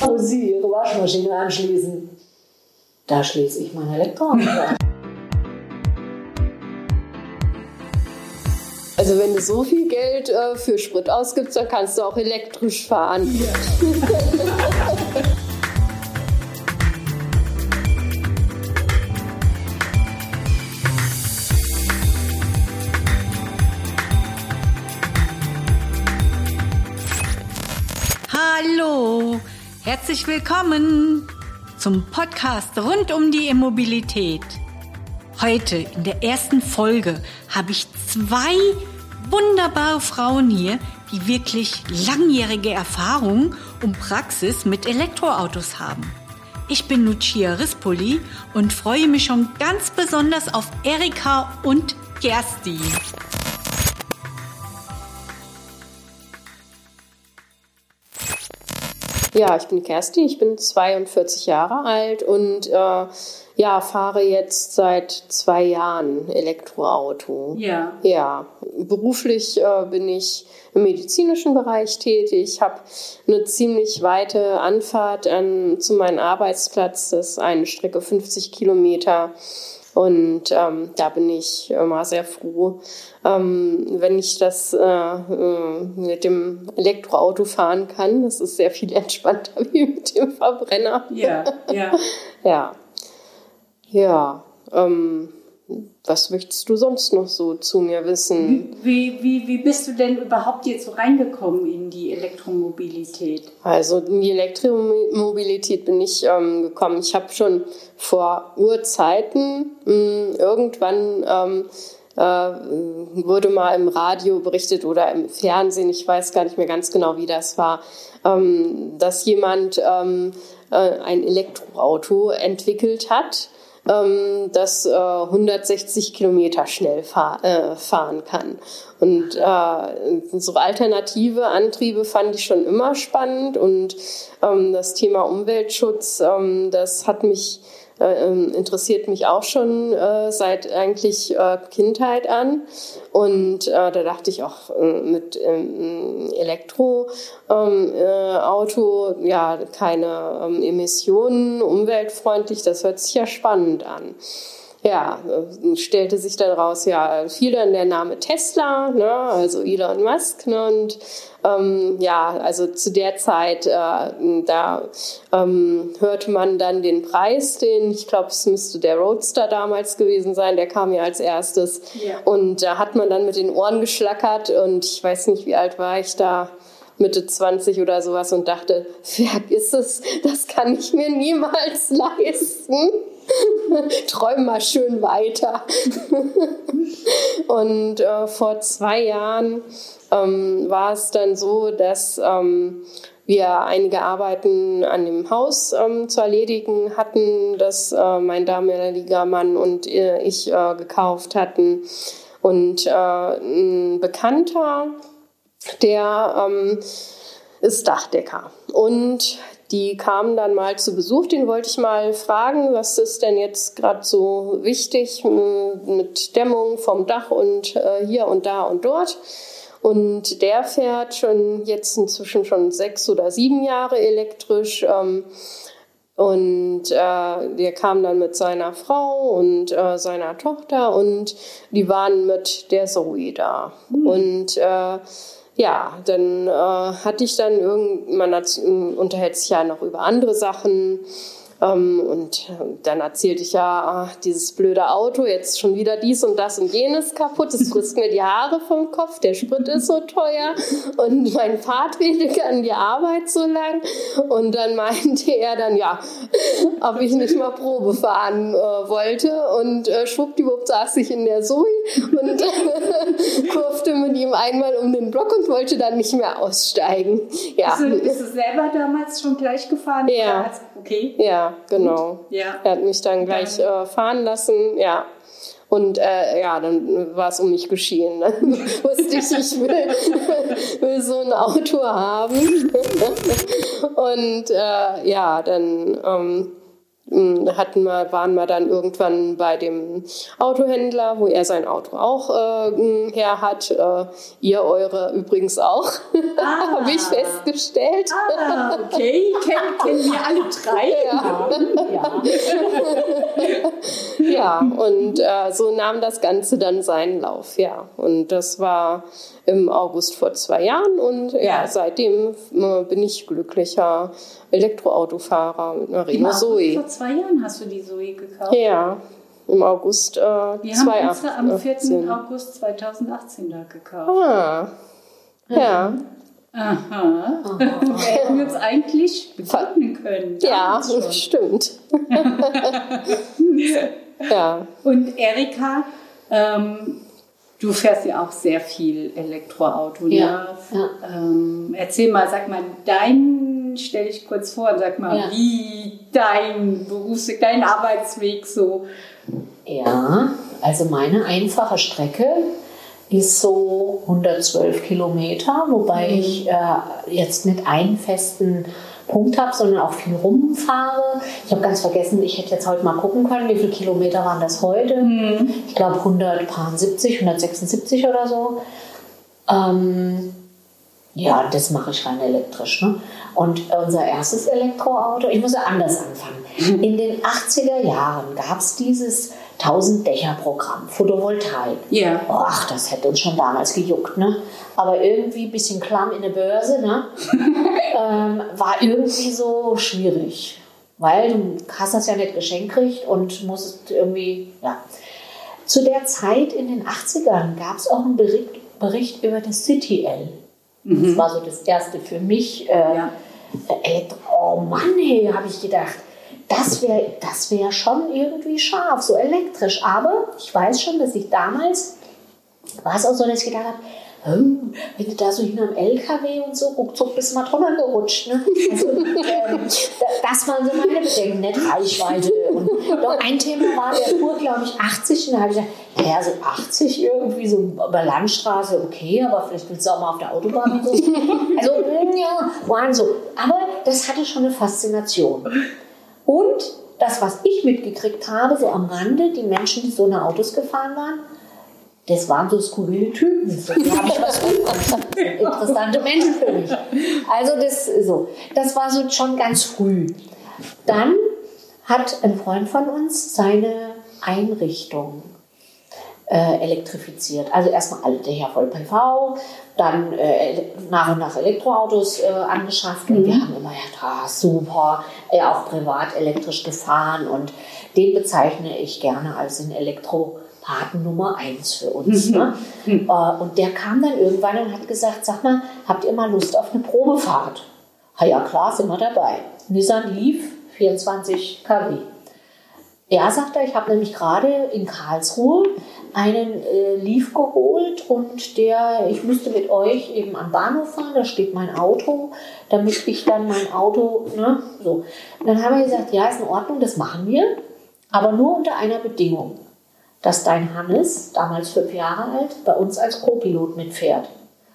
Wo Sie Ihre Waschmaschine anschließen, da schließe ich meine Elektroauto an. Also wenn du so viel Geld äh, für Sprit ausgibst, dann kannst du auch elektrisch fahren. Ja. Herzlich willkommen zum Podcast rund um die Immobilität. Heute in der ersten Folge habe ich zwei wunderbare Frauen hier, die wirklich langjährige Erfahrung und Praxis mit Elektroautos haben. Ich bin Lucia Rispoli und freue mich schon ganz besonders auf Erika und Kerstin. Ja, ich bin Kerstin, ich bin 42 Jahre alt und äh, ja, fahre jetzt seit zwei Jahren Elektroauto. Ja. Ja, beruflich äh, bin ich im medizinischen Bereich tätig, habe eine ziemlich weite Anfahrt an, zu meinem Arbeitsplatz, das ist eine Strecke 50 Kilometer. Und ähm, da bin ich immer sehr froh, ähm, wenn ich das äh, äh, mit dem Elektroauto fahren kann. Das ist sehr viel entspannter wie mit dem Verbrenner. Ja, ja. ja. Ja. Ähm, was möchtest du sonst noch so zu mir wissen? Wie, wie, wie bist du denn überhaupt jetzt so reingekommen in die Elektromobilität? Also in die Elektromobilität bin ich ähm, gekommen. Ich habe schon vor Urzeiten mh, hm, irgendwann ähm, äh, wurde mal im Radio berichtet oder im Fernsehen, ich weiß gar nicht mehr ganz genau, wie das war, ähm, dass jemand ähm, äh, ein Elektroauto entwickelt hat ähm, das äh, 160 Kilometer schnell fahr, äh, fahren kann. Und äh, so alternative Antriebe fand ich schon immer spannend und ähm, das Thema Umweltschutz, ähm, das hat mich interessiert mich auch schon äh, seit eigentlich äh, Kindheit an. Und äh, da dachte ich auch äh, mit ähm, Elektroauto, ähm, ja, keine ähm, Emissionen, umweltfreundlich, das hört sich ja spannend an ja, stellte sich dann raus, ja, fiel dann der Name Tesla, ne, also Elon Musk, ne, und ähm, ja, also zu der Zeit, äh, da ähm, hörte man dann den Preis, den, ich glaube, es müsste der Roadster damals gewesen sein, der kam ja als erstes. Ja. Und da hat man dann mit den Ohren geschlackert und ich weiß nicht, wie alt war ich da. Mitte 20 oder sowas und dachte, vergiss es, das kann ich mir niemals leisten. Träum mal schön weiter. und äh, vor zwei Jahren ähm, war es dann so, dass ähm, wir einige Arbeiten an dem Haus ähm, zu erledigen hatten, das äh, mein damaliger Mann und äh, ich äh, gekauft hatten. Und äh, ein Bekannter, der ähm, ist Dachdecker. Und die kamen dann mal zu Besuch, den wollte ich mal fragen, was ist denn jetzt gerade so wichtig mit Dämmung vom Dach und äh, hier und da und dort. Und der fährt schon jetzt inzwischen schon sechs oder sieben Jahre elektrisch. Ähm, und äh, der kam dann mit seiner Frau und äh, seiner Tochter und die waren mit der Zoe da. Mhm. Und äh, ja, dann äh, hatte ich dann irgend, man hat, unterhält sich ja noch über andere Sachen. Ähm, und dann erzählte ich ja, ach, dieses blöde Auto, jetzt schon wieder dies und das und jenes kaputt, das frisst mir die Haare vom Kopf, der Sprit ist so teuer und mein Fahrtweg an die Arbeit so lang. Und dann meinte er dann, ja, ob ich nicht mal Probe fahren äh, wollte. Und äh, schwuppdiwupp saß ich in der Zoe und äh, kurfte mit ihm einmal um den Block und wollte dann nicht mehr aussteigen. Ja. Bist, du, bist du selber damals schon gleich gefahren? Ja. Okay. Ja, genau. Ja. Er hat mich dann gleich äh, fahren lassen, ja. Und äh, ja, dann war es um mich geschehen. Dann wusste ich, ich will, will so ein Auto haben. Und äh, ja, dann ähm, hm, hatten wir, waren wir dann irgendwann bei dem Autohändler, wo er sein Auto auch äh, hm, her hat. Äh, ihr eure übrigens auch, ah. habe ich festgestellt. Ah, okay, kennen, kennen wir alle drei. Ja, ja. ja und äh, so nahm das Ganze dann seinen Lauf, ja. Und das war im August vor zwei Jahren und ja, ja seitdem äh, bin ich glücklicher Elektroautofahrer mit einer Renault Zoe. Vor zwei Jahren hast du die Zoe gekauft? Ja, im August äh, Wir haben unsere am 4. August 2018 da gekauft. Ah, ja. Aha. Wir hätten uns eigentlich begegnen können. Ja, stimmt. ja. Und Erika, ähm, Du fährst ja auch sehr viel Elektroauto. Ne? Ja, ja. Ähm, erzähl mal, sag mal, dein, stell dich kurz vor und sag mal, ja. wie dein Berufsweg, dein Arbeitsweg so. Ja, also meine einfache Strecke ist so 112 Kilometer, wobei mhm. ich äh, jetzt nicht einen festen Punkt habe, sondern auch viel rumfahre. Ich habe ganz vergessen, ich hätte jetzt heute mal gucken können, wie viele Kilometer waren das heute. Mhm. Ich glaube 170, 176 oder so. Ähm, ja, das mache ich rein elektrisch. Ne? Und unser erstes Elektroauto, ich muss ja anders anfangen. Mhm. In den 80er Jahren gab es dieses 1000 Dächer Programm, Photovoltaik. Ja. Yeah. ach, das hätte uns schon damals gejuckt, ne? Aber irgendwie ein bisschen klamm in der Börse, ne? ähm, war irgendwie so schwierig. Weil du hast das ja nicht geschenkt gekriegt und musst irgendwie, ja. Zu der Zeit in den 80ern gab es auch einen Bericht, Bericht über das City L. Mhm. Das war so das erste für mich. Äh, ja. Elektro oh Mann, hey, habe ich gedacht das wäre das wär schon irgendwie scharf, so elektrisch. Aber ich weiß schon, dass ich damals, war es auch so, dass ich gedacht habe, hm, wenn du da so hin am LKW und so, ruckzuck bist du mal drunter gerutscht. Ne? Also, ähm, das waren so meine Bedenken, nicht Reichweite. Und doch ein Thema war, der fuhr, glaube ich, 80 und da habe ich gedacht, naja, so 80 irgendwie, so über Landstraße, okay, aber vielleicht willst du auch mal auf der Autobahn und so. Also, ja, waren so. Aber das hatte schon eine Faszination. Und das, was ich mitgekriegt habe, so am Rande, die Menschen, die so eine Autos gefahren waren, das waren so skurrile Typen. Da habe ich was Interessante Menschen für mich. Also das so. Das war so schon ganz früh. Dann hat ein Freund von uns seine Einrichtung äh, elektrifiziert. Also erstmal alle Dächer voll PV, dann äh, nach und nach Elektroautos äh, angeschafft und mhm. wir haben immer gedacht, ah, super, äh, auch privat elektrisch gefahren und den bezeichne ich gerne als den Elektropaten Nummer eins für uns. Mhm. Ne? Mhm. Äh, und der kam dann irgendwann und hat gesagt, sag mal, habt ihr mal Lust auf eine Probefahrt? Ha, ja klar, sind wir dabei. Nissan Leaf, 24 kW. Ja, sagt er, ich habe nämlich gerade in Karlsruhe einen äh, Leaf geholt und der, ich müsste mit euch eben am Bahnhof fahren, da steht mein Auto, damit ich dann mein Auto, ne, so. Und dann haben wir gesagt, ja, ist in Ordnung, das machen wir, aber nur unter einer Bedingung, dass dein Hannes, damals fünf Jahre alt, bei uns als Co-Pilot mitfährt.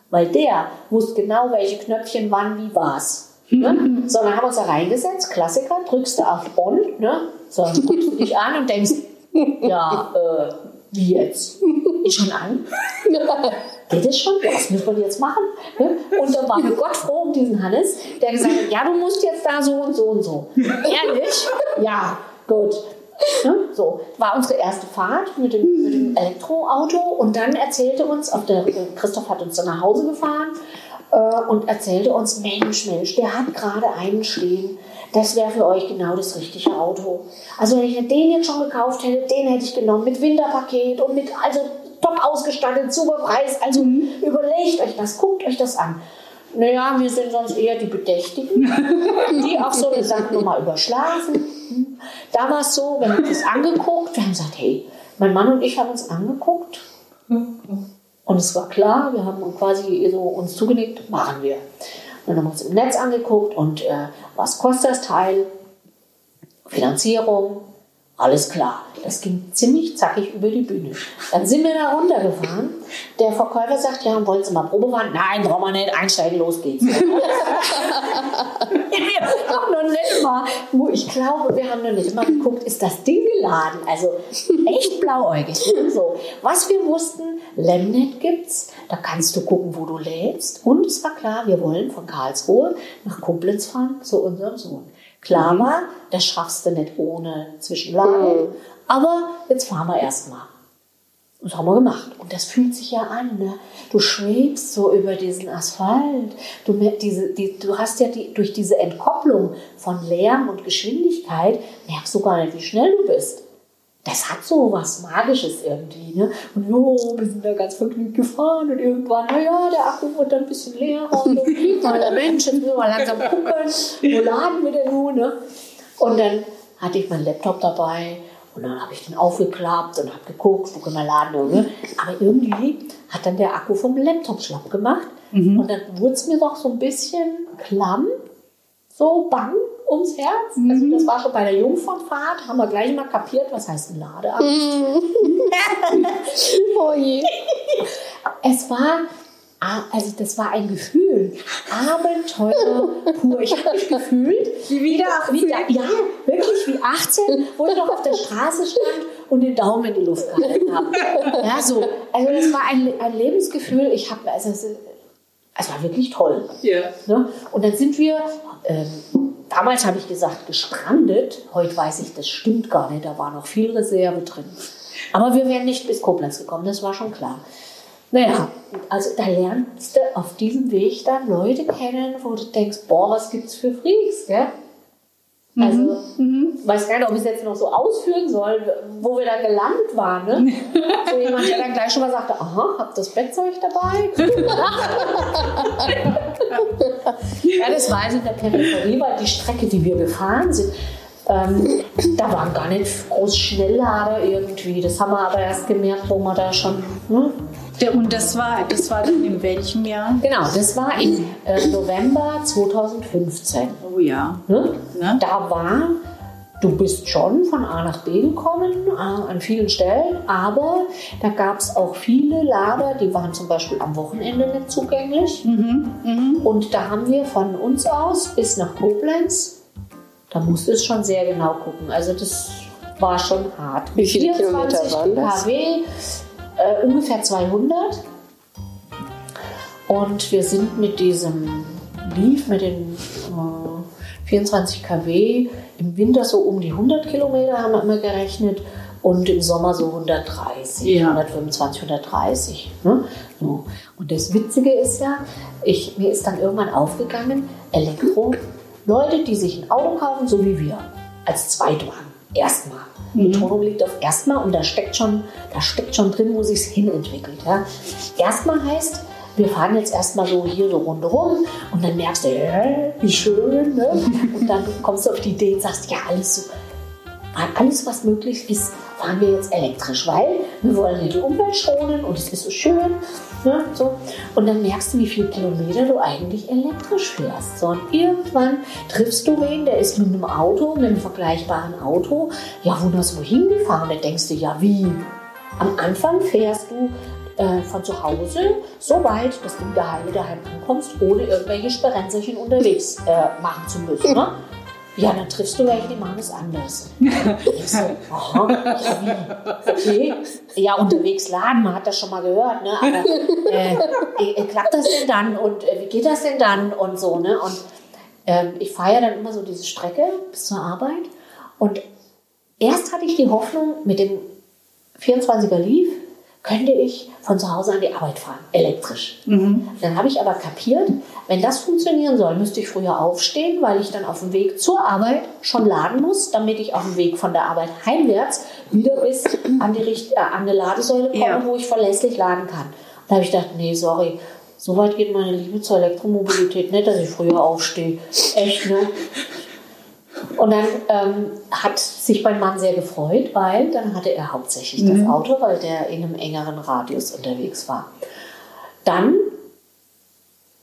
Weil der wusste genau, welche Knöpfchen wann wie was. Ne? So, dann haben wir uns da reingesetzt, Klassiker, drückst du auf On, ne? So, guckst du dich an und denkst, ja, äh, wie jetzt? Ich schon an? Geht es schon? Was müssen wir jetzt machen? Ne? Und dann waren wir Gott froh um diesen Hannes, der gesagt hat, ja, du musst jetzt da so und so und so. Ehrlich? Ja, gut. Ne? So, war unsere erste Fahrt mit dem, mit dem Elektroauto und dann erzählte uns, auf der, Christoph hat uns dann nach Hause gefahren äh, und erzählte uns, Mensch, Mensch, der hat gerade einen stehen, das wäre für euch genau das richtige Auto. Also wenn ich den jetzt schon gekauft hätte, den hätte ich genommen mit Winterpaket und mit, also top ausgestattet, super Preis. Also überlegt euch das, guckt euch das an. Naja, wir sind sonst eher die Bedächtigen, die auch so eine Sache nochmal überschlafen. Da war es so, wir haben uns angeguckt, wir haben gesagt, hey, mein Mann und ich haben uns angeguckt und es war klar, wir haben quasi so uns zugenickt, machen wir. Und dann haben wir uns im Netz angeguckt und äh, was kostet das Teil, Finanzierung, Alles klar. Das ging ziemlich zackig über die Bühne. Dann sind wir da runtergefahren. Der Verkäufer sagt, ja, wollen Sie mal Probe fahren? Nein, brauchen wir nicht. Einsteigen, los geht's. wir haben noch nicht mal, wo ich glaube, wir haben noch nicht mal geguckt, ist das Ding geladen? Also echt blauäugig. So. Was wir wussten, Lemnet gibt's. Da kannst du gucken, wo du lädst. Und es war klar, wir wollen von Karlsruhe nach Koblenz fahren zu unserem Sohn. Klar war, das schaffst du nicht ohne Zwischenladung. Aber jetzt fahren wir erstmal. Das haben wir gemacht. Und das fühlt sich ja an. Ne? Du schwebst so über diesen Asphalt. Du, diese, die, du hast ja die, durch diese Entkopplung von Lärm und Geschwindigkeit, merkst du gar nicht, wie schnell du bist. Das hat so was Magisches irgendwie. Ne? Und jo, wir sind da ganz vergnügt gefahren und irgendwann, naja, der Akku wird dann ein bisschen leerer und dann der Mensch, jetzt müssen wir mal langsam gucken, wo laden wir denn nun? Ne? Und dann hatte ich meinen Laptop dabei und dann habe ich den aufgeklappt und habe geguckt, wo können wir laden. Ne? Aber irgendwie hat dann der Akku vom Laptop schlapp gemacht. Mhm. Und dann wurde es mir doch so ein bisschen klamm, so bang ums Herz. Mhm. Also das war schon bei der Jungfernfahrt, haben wir gleich mal kapiert, was heißt ein Ladeangst. Mhm. oh je. Es war also das war ein Gefühl, Abenteuer pur. Ich habe mich gefühlt wie wieder 18. Wie, ja, wirklich wie 18, wo ich noch auf der Straße stand und den Daumen in die Luft gehalten habe. Ja, so. Also das war ein, ein Lebensgefühl. Ich habe, also es, es, war wirklich toll. Ja. Ne? Und dann sind wir, ähm, damals habe ich gesagt, gestrandet. Heute weiß ich, das stimmt gar nicht. Da war noch viel Reserve drin. Aber wir wären nicht bis Koblenz gekommen, das war schon klar. Naja, also da lernst du auf diesem Weg dann Leute kennen, wo du denkst, boah, was gibt's für Freaks, gell? Also, mhm. mhm. weiß gar nicht, ob ich es jetzt noch so ausführen soll, wo wir da gelandet waren. Ne? so jemand, der dann gleich schon mal sagte, aha, habt das Bettzeug dabei? ja, das war also in der Peripherie, weil die Strecke, die wir gefahren sind, ähm, da waren gar nicht groß Schnelllader irgendwie. Das haben wir aber erst gemerkt, wo wir da schon ne, und das war, das war dann in welchem Jahr? Genau, das war im äh, November 2015. Oh ja. Ne? Ne? Da war, du bist schon von A nach B gekommen, äh, an vielen Stellen, aber da gab es auch viele Lager, die waren zum Beispiel am Wochenende nicht zugänglich. Mhm, mh. Und da haben wir von uns aus bis nach Koblenz, da musste es schon sehr genau gucken. Also das war schon hart. Wie viele Kilometer waren das? kW, äh, ungefähr 200. Und wir sind mit diesem Leaf, mit den äh, 24 kW, im Winter so um die 100 Kilometer haben wir immer gerechnet und im Sommer so 130, ja. 125, 130. Ne? So. Und das Witzige ist ja, ich, mir ist dann irgendwann aufgegangen, Elektro, Leute, die sich ein Auto kaufen, so wie wir, als Zweitwagen, erstmal die Betonung liegt auf erstmal und da steckt schon, da steckt schon drin, wo sich es hinentwickelt. Ja. Erstmal heißt, wir fahren jetzt erstmal so hier so rundherum und dann merkst du, äh, wie schön. Ne? Und dann kommst du auf die Idee und sagst, ja, alles so, alles was möglich ist, fahren wir jetzt elektrisch, weil wir wollen die Umwelt schonen und es ist so schön. Ne, so. Und dann merkst du, wie viele Kilometer du eigentlich elektrisch fährst. So, und irgendwann triffst du wen, der ist mit einem Auto, mit einem vergleichbaren Auto, ja, wo so hingefahren. Da denkst du, ja, wie? Am Anfang fährst du äh, von zu Hause so weit, dass du daheim, daheim ankommst, ohne irgendwelche Sperenzerchen unterwegs äh, machen zu müssen. Ne? Ja, dann triffst du welche, die machen es anders. ich so, aha, ja, wie? Okay. Ja, unterwegs laden, man hat das schon mal gehört, ne? Aber äh, äh, klappt das denn dann? Und äh, wie geht das denn dann? Und so, ne? Und ähm, ich fahre ja dann immer so diese Strecke bis zur Arbeit. Und erst hatte ich die Hoffnung, mit dem 24er Leaf könnte ich von zu Hause an die Arbeit fahren, elektrisch. Mhm. Dann habe ich aber kapiert, wenn das funktionieren soll, müsste ich früher aufstehen, weil ich dann auf dem Weg zur Arbeit schon laden muss, damit ich auf dem Weg von der Arbeit heimwärts wieder bis an die, Richt äh, an die Ladesäule komme, ja. wo ich verlässlich laden kann. Da habe ich gedacht, nee, sorry, so weit geht meine Liebe zur Elektromobilität nicht, dass ich früher aufstehe. Echt, ne? Und dann ähm, hat sich mein Mann sehr gefreut, weil dann hatte er hauptsächlich mhm. das Auto, weil der in einem engeren Radius unterwegs war. Dann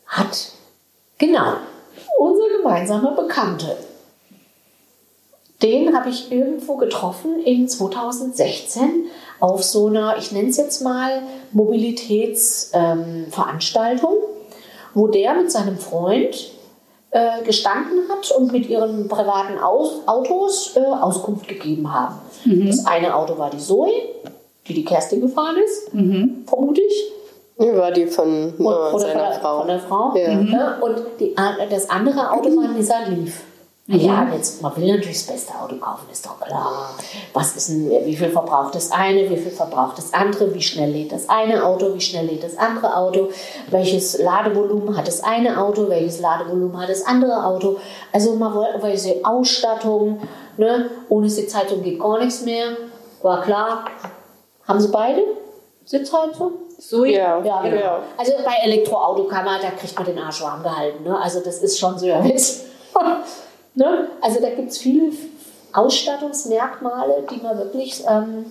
hat, genau, unser gemeinsamer Bekannte, den habe ich irgendwo getroffen in 2016 auf so einer, ich nenne es jetzt mal, Mobilitätsveranstaltung, wo der mit seinem Freund äh, gestanden hat und mit ihren privaten Aus Autos äh, Auskunft gegeben haben. Das eine Auto war die Zoe, die die Kerstin gefahren ist, vermute ich. War die von äh, Oder seiner von der, Frau? Von der Frau. Ja. Ja, und die, das andere Auto war ein Nissan Leaf. Ja, jetzt, man will natürlich das beste Auto kaufen, ist doch klar. Was ist denn, wie viel verbraucht das eine, wie viel verbraucht das andere, wie schnell lädt das eine Auto, wie schnell lädt das andere Auto, welches Ladevolumen hat das eine Auto, welches Ladevolumen hat das andere Auto. Also man wollte welche Ausstattung, ne? ohne Sitzheizung geht gar nichts mehr. War klar, haben sie beide Sitzheizung? So, Ja, Ja, genau. ja. Also bei Elektroauto kann man, da kriegt man den Arsch warm gehalten. Ne? Also das ist schon Service. ne? Also da gibt es viele Ausstattungsmerkmale, die man wirklich... Ähm,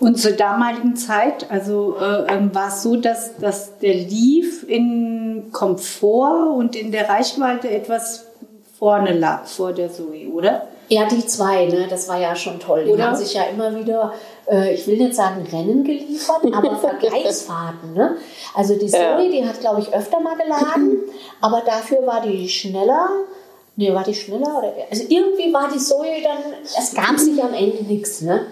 Und zur damaligen Zeit, also äh, ähm, war es so, dass, dass der Leaf in Komfort und in der Reichweite etwas vorne lag vor der Zoe, oder? ja, die zwei, ne? das war ja schon toll. Die Oder? haben sich ja immer wieder, äh, ich will nicht sagen Rennen geliefert, aber Vergleichsfahrten. Ne? Also die Zoe, Ja. die hat, glaube ich, öfter mal geladen, aber dafür war die schneller. Nee, war die schneller? Oder, also irgendwie war die Zoe dann, es gab sich am Ende nichts. Ne?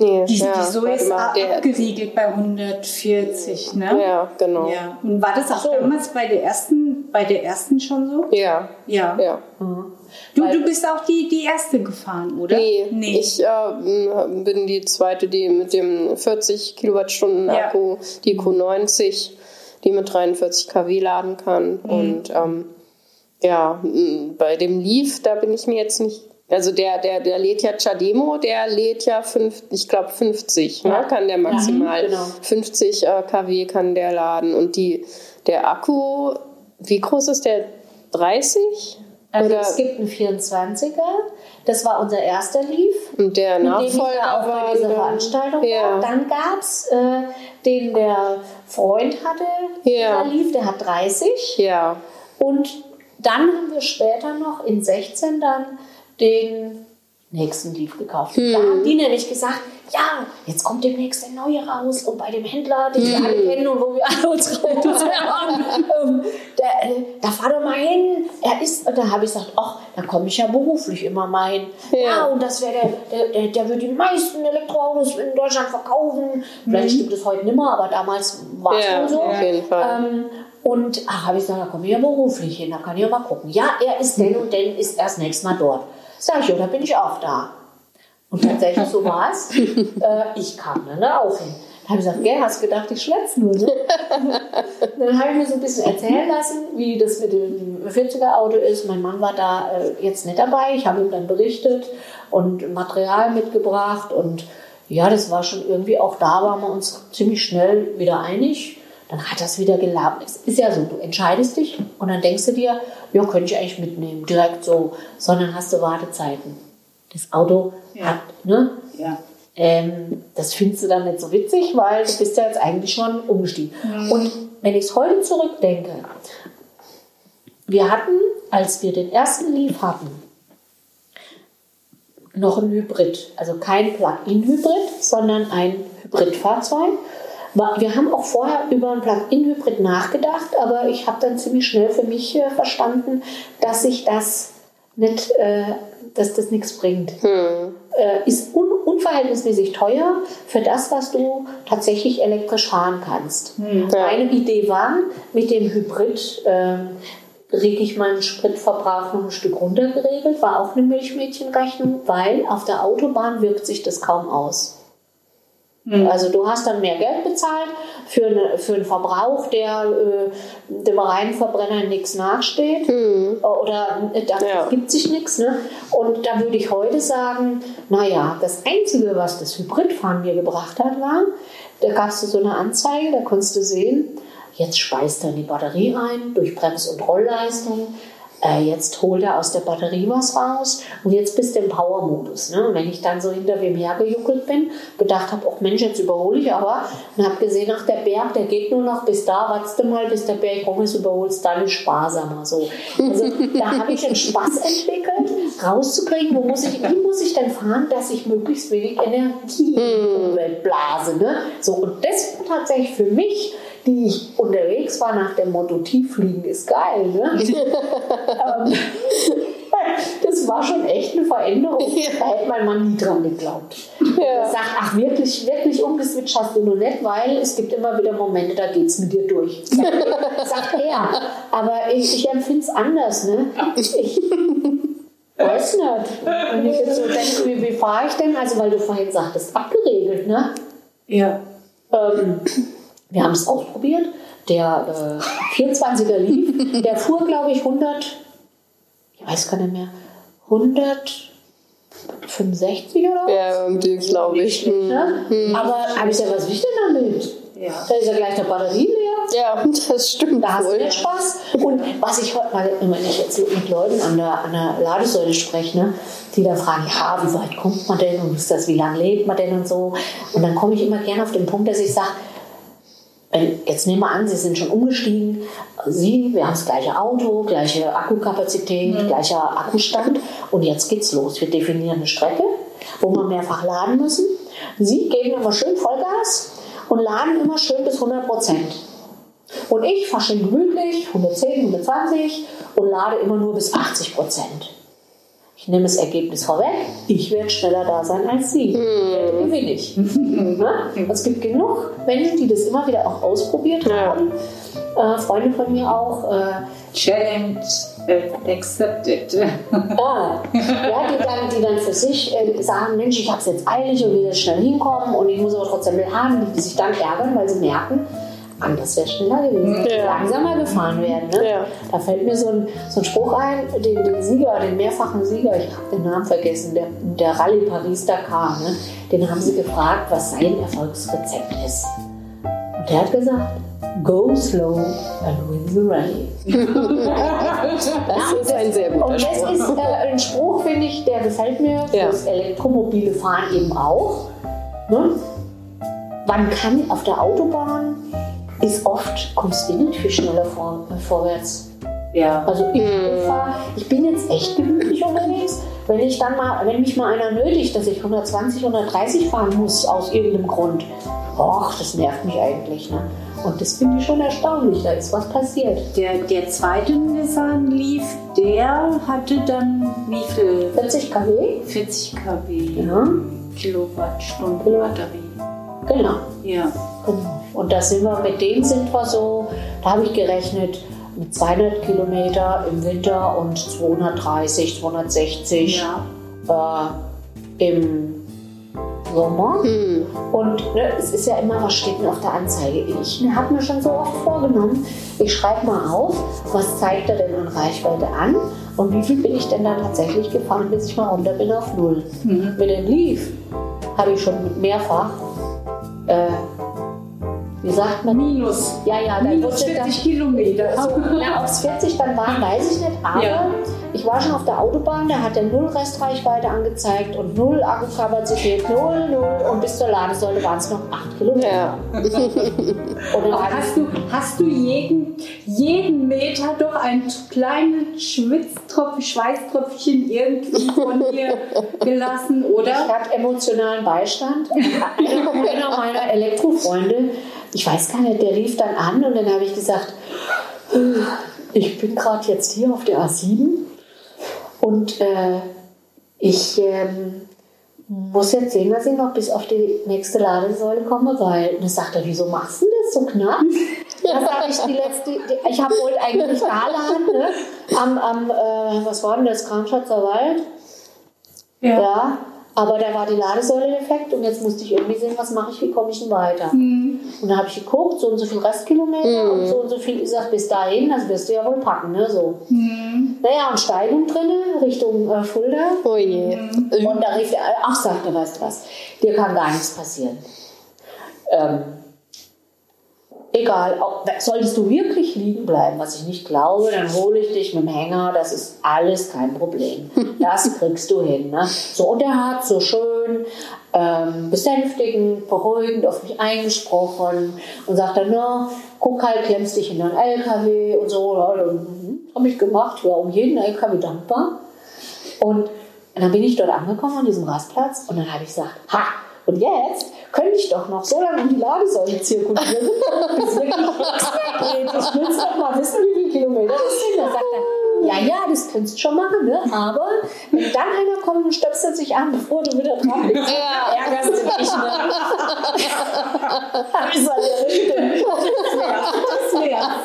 Nee, Die, ja, die warte ist abgeriegelt bei 140, ne? Ja, genau. Ja. Und war das auch so. damals bei der ersten, bei der ersten schon so? Ja, Ja. ja. Du, du bist auch die, die erste gefahren, oder? Nee, ich äh, bin die zweite, die mit dem 40 Kilowattstunden Ja. Akku, die Q90, die mit 43 kW laden kann. Mhm. Und ähm, ja, m, bei dem Leaf, da bin ich mir jetzt nicht. Also der, der, der lädt ja Chademo, der lädt ja fünf, ich glaube 50, Ja. ne, kann der maximal. genau. 50 äh, kW kann der laden. Und die, der Akku, wie groß ist der? 30? Also Oder- es gibt einen 24er, das war unser erster Leaf. Und der Nachfolger auch bei dieser dann- Veranstaltung ja. war. Dann gab es äh, den der Freund hatte, Ja. der Leaf, der hat 30. Ja, Und dann haben wir später noch in 16 dann den nächsten Leaf gekauft. Hm. Da haben die nämlich gesagt, ja, jetzt kommt demnächst der neue raus und bei dem Händler, den wir Hm. alle kennen und wo wir alle unsere Autos haben, ähm, der, äh, da fahr doch mal hin. Er ist, und da habe ich gesagt, ach, da komme ich ja beruflich immer mal hin. Ja, Ja. und das wäre der, der, der, der wird die meisten Elektroautos in Deutschland verkaufen. Vielleicht stimmt es heute nicht mehr, aber damals war es Mhm. Ja, so. auf jeden Fall. Ähm, und ach, habe ich gesagt, da komme ich ja beruflich hin, da kann ich ja mal gucken. Ja, er ist denn und denn ist erst nächstes Mal dort. Sag ich, ja, da bin ich auch da. Und tatsächlich so war es. äh, ich kam dann da auch hin. Da habe ich gesagt, gell, hast gedacht, ich schwätze nur, ne? dann habe ich mir so ein bisschen erzählen lassen, wie das mit dem 40er Auto ist. Mein Mann war da äh, jetzt nicht dabei. Ich habe ihm dann berichtet und Material mitgebracht. Und ja, das war schon irgendwie auch da, waren wir uns ziemlich schnell wieder einig. Dann hat das wieder gelabert. Es ist ja so, du entscheidest dich und dann denkst du dir, ja, könnte ich eigentlich mitnehmen, direkt so. Sondern hast du Wartezeiten. Das Auto Ja. hat, ne? Ja. Ähm, das findest du dann nicht so witzig, weil du bist ja jetzt eigentlich schon umgestiegen. Und wenn ich es heute zurückdenke, wir hatten, als wir den ersten Leaf hatten, noch ein Hybrid. Also kein Plug-in-Hybrid, sondern ein Hybridfahrzeug. Wir haben auch vorher über ein Plug-in-Hybrid nachgedacht, aber ich habe dann ziemlich schnell für mich äh, verstanden, dass sich das nicht, äh, dass das nichts bringt. Äh, ist un unverhältnismäßig teuer für das, was du tatsächlich elektrisch fahren kannst. Meine Idee war, mit dem Hybrid ähm, kriege ich meinen Spritverbrauch noch ein Stück runter geregelt, war auch eine Milchmädchenrechnung, weil auf der Autobahn wirkt sich das kaum aus. Also du hast dann mehr Geld bezahlt für, eine, für einen Verbrauch, der äh, dem reinen Verbrenner nichts nachsteht. Oder äh, da Ja. gibt sich nichts. Ne? Und da würde ich heute sagen, naja, das Einzige, was das Hybridfahren mir gebracht hat, war, da gab es so eine Anzeige, da konntest du sehen, jetzt speist er in die Batterie ein durch Brems- und Rollleistung. Äh, jetzt holt er aus der Batterie was raus und jetzt bist du im Power-Modus. Ne? Und wenn ich dann so hinter wem hergejuckelt bin, gedacht habe, ach Mensch, jetzt überhole ich aber und habe gesehen, ach der Berg, der geht nur noch bis da, warte mal, bis der Berg rum ist, überholst dann ist sparsamer. So. Also da habe ich einen Spaß entwickelt, rauszukriegen, wo muss ich, wie muss ich denn fahren, dass ich möglichst wenig Energie in die Umwelt blase. Ne? So, und das war tatsächlich für mich die ich unterwegs war nach dem Motto Tieffliegen ist geil. Ne? Ähm, das war schon echt eine Veränderung. Da hätte mein Mann nie dran geglaubt. Er sagt, ach wirklich, wirklich umgeswitcht hast du nur nicht, weil es gibt immer wieder Momente, da geht es mit dir durch. Sagt, sagt er. Aber ich, ich empfinde es anders. Ne? Ich weiß nicht. Wenn ich jetzt so denke, wie, wie fahre ich denn? Also weil du vorhin sagtest, abgeregelt, ne? Ja. Ähm, wir haben es ausprobiert. Der äh, 24er lief. Der fuhr, glaube ich, 100, ich weiß gar nicht mehr, 165 oder was? Ja, die glaube ich. Hm. Ne? Aber habe ich ja, was will ich denn damit? Ja. Da ist ja gleich der Batterie leer. Ja, das stimmt Da hast du nicht Spaß. Und was ich heute mal, wenn ich jetzt mit Leuten an der, an der Ladesäule spreche, ne, die dann fragen, ja, wie weit kommt man denn und ist das, wie lange lebt man denn und so. Und dann komme ich immer gerne auf den Punkt, dass ich sage, jetzt nehmen wir an, Sie sind schon umgestiegen. Sie, wir haben das gleiche Auto, gleiche Akkukapazität, gleicher Akkustand. Und jetzt geht's los. Wir definieren eine Strecke, wo wir mehrfach laden müssen. Sie geben immer schön Vollgas und laden immer schön bis 100 Prozent. Und ich fahre schön gemütlich, 110, 120 und lade immer nur bis 80 Prozent. Ich nehme das Ergebnis vorweg. Ich werde schneller da sein als Sie. Werde gewinne ich. Ne? Es gibt genug Menschen, die das immer wieder auch ausprobiert Ja. haben. Äh, Freunde von mir auch. Äh, Challenge äh, accepted. Ah, ja, die dann, die dann für sich äh, sagen, Mensch, ich habe es jetzt eilig und will jetzt schnell hinkommen und ich muss aber trotzdem mit haben, die sich dann ärgern, weil sie merken, anders wäre schneller gewesen, Ja. langsamer gefahren werden. Ne? Ja. Da fällt mir so ein, so ein Spruch ein, den, den Sieger, den mehrfachen Sieger, ich habe den Namen vergessen, der, der Rallye Paris-Dakar, ne? den haben sie gefragt, was sein Erfolgsrezept ist. Und der hat gesagt, go slow and win the rally. Das ist ein sehr guter Und das Spruch. ist äh, ein Spruch, finde ich, der gefällt mir Ja. fürs elektromobile Fahren eben auch. Ne? Man kann auf der Autobahn, ist oft, kommst du nicht viel schneller vor, äh, vorwärts. Ja. Also ich, fahr, ich bin jetzt echt gemütlich unterwegs. Wenn ich dann mal, wenn mich mal einer nötigt, dass ich 120, 130 fahren muss aus irgendeinem Grund, och, das nervt mich eigentlich. Ne? Und das finde ich schon erstaunlich, da ist was passiert. Der, der zweite Nissan Leaf, der hatte dann wie viel? 40 kW? 40 kW Ja, Kilowattstunden Kilo- Batterie. genau. Ja. Genau. Und da sind wir, mit denen sind wir so, da habe ich gerechnet, mit 200 Kilometer im Winter und 230, 260 Ja. äh, im Sommer. Und ne, es ist ja immer, was steht denn auf der Anzeige? Ich habe mir schon so oft vorgenommen, ich schreibe mal auf, was zeigt er denn an Reichweite an und wie viel bin ich denn dann tatsächlich gefahren, bis ich mal runter bin auf Null. Mit dem Leaf habe ich schon mehrfach, äh, wie sagt man? Minus. Ja, ja, dann Minus wurde dann, 40 Kilometer. na, ob es 40 dann waren, weiß ich nicht. Aber Ja. ich war schon auf der Autobahn, da hat der Null Restreichweite angezeigt und Null Akkukapazität, Null, Null und bis zur Ladesäule waren es noch 8 Kilometer. Ja. Hast du, hast du jeden, jeden Meter doch ein kleines Schwitztropfen, Schweißtröpfchen irgendwie von dir gelassen, ich oder? hatte emotionalen Beistand. Einer meiner Elektrofreunde, ich weiß gar nicht, der rief dann an und dann habe ich gesagt, ich bin gerade jetzt hier auf der A7 und äh, ich ähm, muss jetzt sehen, dass ich noch bis auf die nächste Ladesäule komme, weil und dann sagt er, wieso machst du das so knapp? Da sage ich, die letzte, die, ich habe wollte eigentlich da laden, ne? am, am äh, was war denn das, Kramschatzer Wald? Ja, aber da war die Ladesäule defekt und jetzt musste ich irgendwie sehen, was mache ich, wie komme ich denn weiter. Und dann habe ich geguckt, so und so viel Restkilometer und so und so viel, ich sag, bis dahin, das wirst du ja wohl packen, ne, so. Naja, und Steigung drinne, Richtung äh, Fulda. Oh je. Und da rief er, ach, sagt er, weißt du was, dir kann gar nichts passieren. Ähm, egal, solltest du wirklich liegen bleiben, was ich nicht glaube, dann hole ich dich mit dem Hänger, das ist alles kein Problem. Das kriegst du hin. Ne? So, und er hat so schön ähm, besänftigend, beruhigend auf mich eingesprochen und sagt dann, na, guck halt, klemmst dich in deinen LKW und so. Hm, Habe ich gemacht, war um jeden LKW dankbar. Und dann bin ich dort angekommen an diesem Rastplatz und dann habe ich gesagt, ha, und jetzt könnte ich doch noch so lange um die Ladesäule zirkulieren, bis wirklich nichts mehr geht. Ich will doch mal wissen, wie viele Kilometer das sind. Da sagt er, ja, ja, das könntest du schon machen, ne? aber wenn dann einer kommt und stöpselt sich an, bevor du wieder dran bist, ja. ärgerst du dich. Ne? das ist ja stimmt. Das wär's.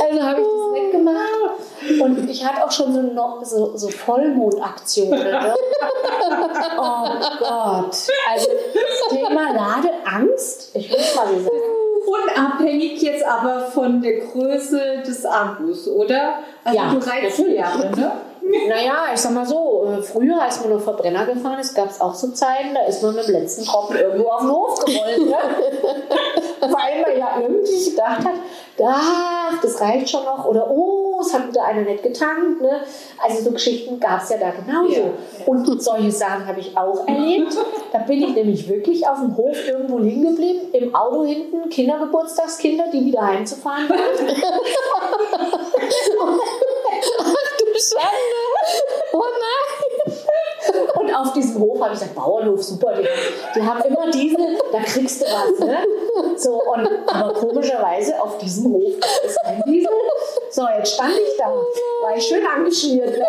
Also habe ich das nicht gemacht. Und ich hatte auch schon so, noch so, so Vollmondaktionen. Ne? Oh Gott. Also Thema Ladeangst, ich muss mal so sagen. Unabhängig jetzt aber von der Größe des Akkus, oder? Also Ja, du reizt. Jahre, ne? Naja, ich sag mal so, äh, früher, als man nur Verbrenner gefahren ist, gab es auch so Zeiten, da ist man mit dem letzten Tropfen irgendwo auf den Hof gerollt. Ne? Weil man ja irgendwie gedacht hat, ach, das reicht schon noch. Oder, oh, es hat wieder einer nicht getankt. Ne? Also so Geschichten gab es ja da genauso. Ja. Und solche Sachen habe ich auch erlebt. Da bin ich nämlich wirklich auf dem Hof irgendwo liegen geblieben, im Auto hinten, Kindergeburtstagskinder, die wieder heimzufahren waren. Du Schande! Oh nein! Und auf diesem Hof habe ich gesagt, Bauernhof, super, die, die haben immer diese, da kriegst du was, ne? So, und, aber komischerweise auf diesem Hof es kein Diesel. So, jetzt stand ich da, war ich schön angeschmiert, ne?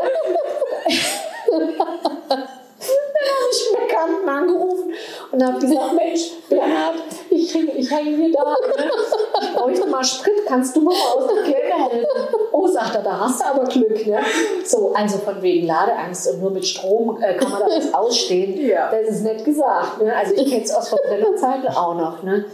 Dann habe ich einen Bekannten angerufen und habe gesagt, Mensch, Bernhard, ich, ich hänge hier da, ne? ich bräuchte mal Sprit, kannst du mir mal aus der Kälte helfen? Oh, sagt er, da hast du aber Glück, ne? So, also von wegen Ladeangst und nur mit Strom äh, kann man da was ausstehen. Ja. Das ist nicht gesagt, ne? Also ich kenne es aus Verbrennerzeiten auch noch, ne?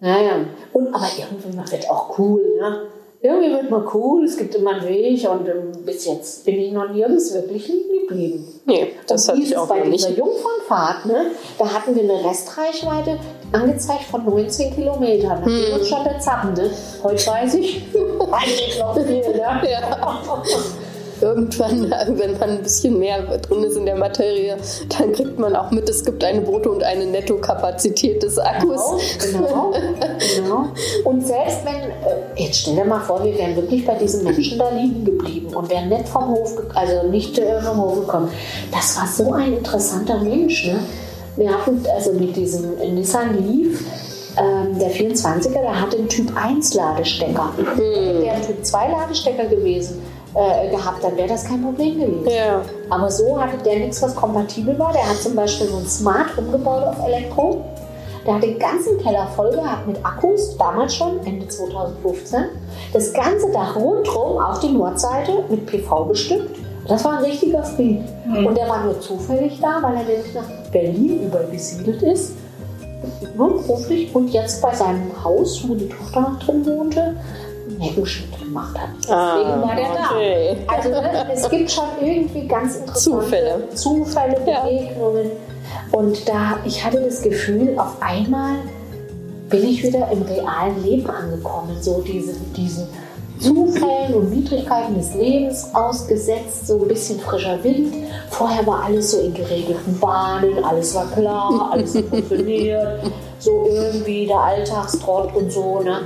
Naja, und aber irgendwie wird auch cool, ne? Irgendwie wird mal cool, es gibt immer einen Weg und ähm, bis jetzt bin ich noch nirgends wirklich liegen geblieben. Nee, das hatte ich auch bei dieser nicht. Jungfernfahrt, ne? Da hatten wir eine Restreichweite angezeigt von 19 Kilometern. Da Hm. ging uns schon der Zappende. Heute weiß ich, eigentlich noch viel, ne? Irgendwann, wenn man ein bisschen mehr drin ist in der Materie, dann kriegt man auch mit, es gibt eine Brutto- und eine Nettokapazität des Akkus. Genau, genau. Und selbst wenn, äh, jetzt stell dir mal vor, wir wären wirklich bei diesen Menschen da liegen geblieben und wären nicht vom Hof, also nicht äh, vom Hof gekommen. Das war so ein interessanter Mensch. Ne? Wir hatten also mit diesem Nissan Leaf, ähm, der 24er, der hatte einen Typ 1 Ladestecker. Wäre der ein Typ 2 Ladestecker gewesen, äh, gehabt, dann wäre das kein Problem gewesen. Ja. Aber so hatte der nichts, was kompatibel war. Der hat zum Beispiel so ein Smart umgebaut auf Elektro. Der hat den ganzen Keller voll gehabt mit Akkus, damals schon, Ende 2015. Das ganze Dach rundherum, auch die Nordseite, mit PV bestückt. Das war ein richtiger Fried. Und der war nur zufällig da, weil er nämlich nach Berlin übergesiedelt ist. Nur beruflich und jetzt bei seinem Haus, wo die Tochter noch drin wohnte, Heckenschnitt gemacht hat. Deswegen war der da. Ah, okay. Also ne, es gibt schon irgendwie ganz interessante Zufälle. Zufälle Ja. Begegnungen. Und da, ich hatte das Gefühl, auf einmal bin ich wieder im realen Leben angekommen. So diese, diesen Zufällen und Widrigkeiten des Lebens ausgesetzt, so ein bisschen frischer Wind. Vorher war alles so in geregelten Bahnen, alles war klar, alles hat funktioniert. So irgendwie der Alltagstrott und so. Ne?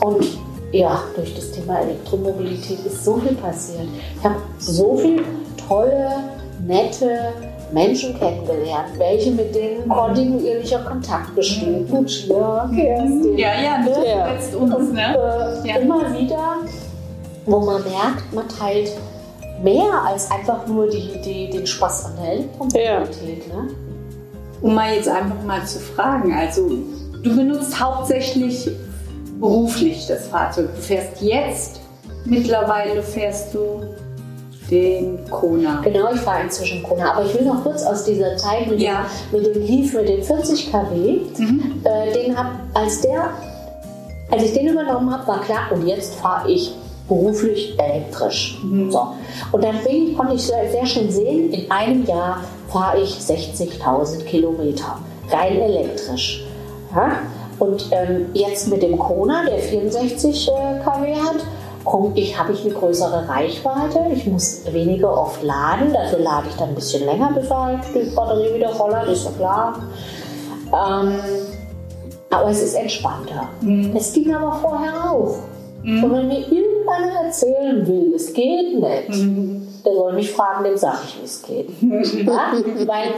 Und ja, durch das Thema Elektromobilität ist so viel passiert. Ich habe so viele tolle, nette Menschen kennengelernt, welche mit denen kontinuierlicher Kontakt besteht. Lucia, Kerstin. Ja, ja, nicht Ja. zuletzt uns, Und ne? äh, Ja. immer wieder, wo man merkt, man teilt mehr als einfach nur die, die, den Spaß an der Elektromobilität. Ne? Um mal jetzt einfach mal zu fragen, also du benutzt hauptsächlich beruflich das Fahrzeug. Du fährst jetzt, mittlerweile fährst du den Kona. Genau, ich fahre inzwischen Kona. Aber ich will noch kurz aus dieser Zeit mit, Ja. dem, mit dem Leaf, mit den 40 kW, äh, den hab, als der, als ich den übernommen habe, war klar, und jetzt fahre ich beruflich elektrisch. So. Und dann bin, konnte ich sehr, sehr schön sehen, in einem Jahr fahre ich 60.000 Kilometer, rein elektrisch. Ja? Und ähm, jetzt mit dem Kona, der 64 äh, kW hat, ich, habe ich eine größere Reichweite. Ich muss weniger oft laden. Dafür lade ich dann ein bisschen länger, bis halt die Batterie wieder voll hat, ist ja klar. Ähm, aber es ist entspannter. Mhm. Es ging aber vorher auch. Mhm. Und wenn mir irgendeiner erzählen will, es geht nicht, mhm. der soll mich fragen, dem sage ich, wie es geht. ja? Weil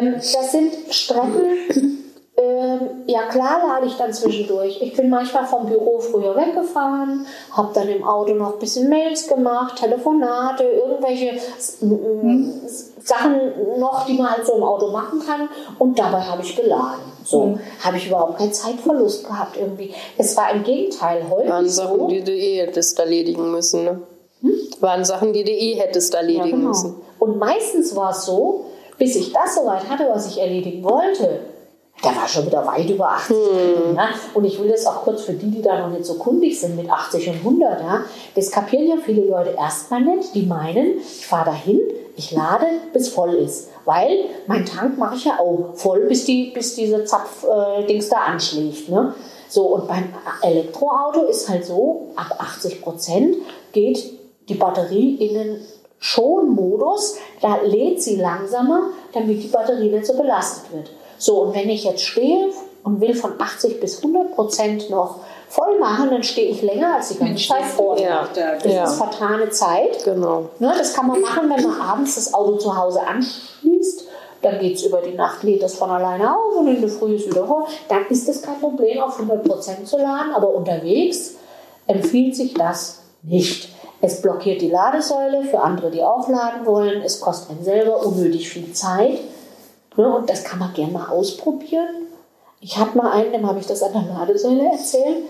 ähm, das sind Strecken, ähm, ja klar lade ich dann zwischendurch. Ich bin manchmal vom Büro früher weggefahren, habe dann im Auto noch ein bisschen Mails gemacht, Telefonate, irgendwelche mhm. Sachen noch, die man halt so im Auto machen kann. Und dabei habe ich geladen. So mhm. habe ich überhaupt keinen Zeitverlust gehabt irgendwie. Es war im Gegenteil heute. Waren so, Sachen, die du eh hättest erledigen müssen, ne? Hm? Waren Sachen, die du eh hättest erledigen ja, genau. müssen. Und meistens war es so, bis ich das soweit hatte, was ich erledigen wollte, der war schon wieder weit über 80. Hm. Ja? Und ich will das auch kurz für die, die da noch nicht so kundig sind mit 80 und 100. Ja? Das kapieren ja viele Leute erstmal nicht. Die meinen, ich fahre dahin, ich lade, bis voll ist. Weil mein Tank mache ich ja auch voll, bis, die, bis diese Zapf-Dings äh, da anschlägt. Ne? So, und beim Elektroauto ist halt so, ab 80 Prozent geht die Batterie in den Schonmodus. Da lädt sie langsamer, damit die Batterie nicht so belastet wird. So, und wenn ich jetzt stehe und will von 80 bis 100 Prozent noch voll machen, dann stehe ich länger als die ganze Zeit vor. Ja. Das ja. ist vertane Zeit. Genau. Ne, das kann man machen, wenn man abends das Auto zu Hause anschließt. Dann geht es über die Nacht, lädt das von alleine auf und in der Früh ist wieder hoch. Dann ist es kein Problem, auf 100 Prozent zu laden. Aber unterwegs empfiehlt sich das nicht. Es blockiert die Ladesäule für andere, die aufladen wollen. Es kostet einen selber unnötig viel Zeit. Ne, und das kann man gerne mal ausprobieren. Ich hatte mal einen, dem habe ich das an der Ladesäule erzählt.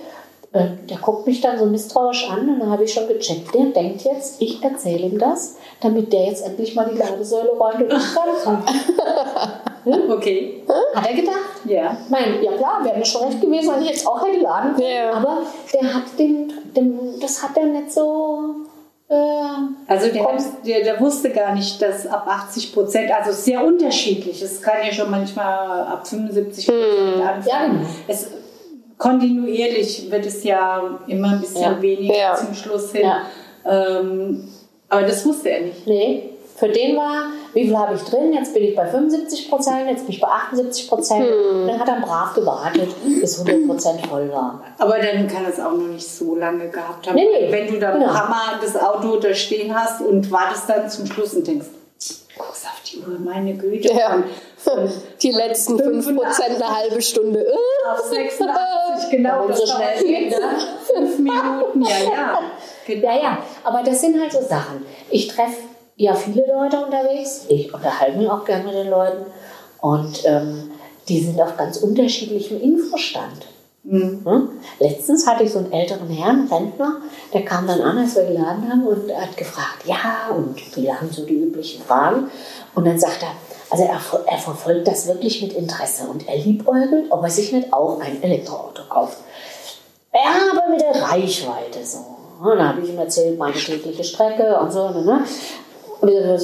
Ähm, der guckt mich dann so misstrauisch an und dann habe ich schon gecheckt. Der denkt jetzt, ich erzähle ihm das, damit der jetzt endlich mal die Ladesäule räumt und ich kann. hm? Okay. Hat er gedacht? Ja. Mein, ja klar, wäre mir schon recht gewesen, wenn ich jetzt auch hätte laden können. Ja. Aber der hat den, den, das hat er nicht so also der, der, der, wusste gar nicht, dass ab 80 Prozent, also sehr unterschiedlich, es kann ja schon manchmal ab 75 Prozent hm. anfangen. Ja. Genau. Es, kontinuierlich wird es ja immer ein bisschen ja. weniger ja. zum Schluss hin. Ähm, aber das wusste er nicht. Nee, für den war, wie viel habe ich drin? Jetzt bin ich bei 75 Prozent, jetzt bin ich bei 78 Prozent. Hm. Dann hat er brav gewartet, bis 100 Prozent voll war. Aber dann kann es auch noch nicht so lange gehabt haben. Nee, nee. Wenn du dann genau. Hammer das Auto da stehen hast und wartest dann zum Schluss und denkst, guckst auf die Uhr, meine Güte. Ja. Und, die letzten 5 Prozent eine halbe Stunde. Auf 86, genau. Das so schnell geht, ne? Fünf Minuten, ja, ja. Genau. Ja, ja. Aber das sind halt so Sachen. Ich treffe ja viele Leute unterwegs. Ich unterhalte mich auch gerne mit den Leuten. Und ähm, die sind auf ganz unterschiedlichem Infostand. Mhm. Hm? Letztens hatte ich so einen älteren Herrn, Rentner, der kam dann an, als wir geladen haben und hat gefragt, ja, und viele haben so die üblichen Fragen. Und dann sagt er, also er, er verfolgt das wirklich mit Interesse und er liebäugelt, ob er sich nicht auch ein Elektroauto kauft. Ja, aber mit der Reichweite so. Und dann habe ich ihm erzählt, meine tägliche Strecke und so. Ne? Ne?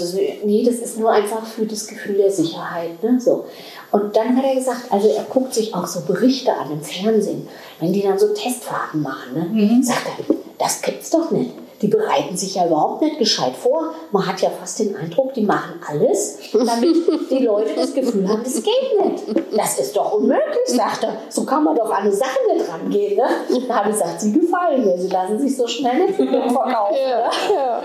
nee, das ist nur einfach für das Gefühl der Sicherheit. Ne? So. Und dann hat er gesagt, also er guckt sich auch so Berichte an im Fernsehen, wenn die dann so Testfahrten machen. Ne? Mhm. Sagt er, das gibt's doch nicht die bereiten sich ja überhaupt nicht gescheit vor. Man hat ja fast den Eindruck, die machen alles, damit die Leute das Gefühl haben, das geht nicht. Das ist doch unmöglich, sagt er. So kann man doch an eine Sache nicht rangehen. Ne? Da habe ich gesagt, sie gefallen mir. Sie lassen sich so schnell nicht verkaufen. Ja.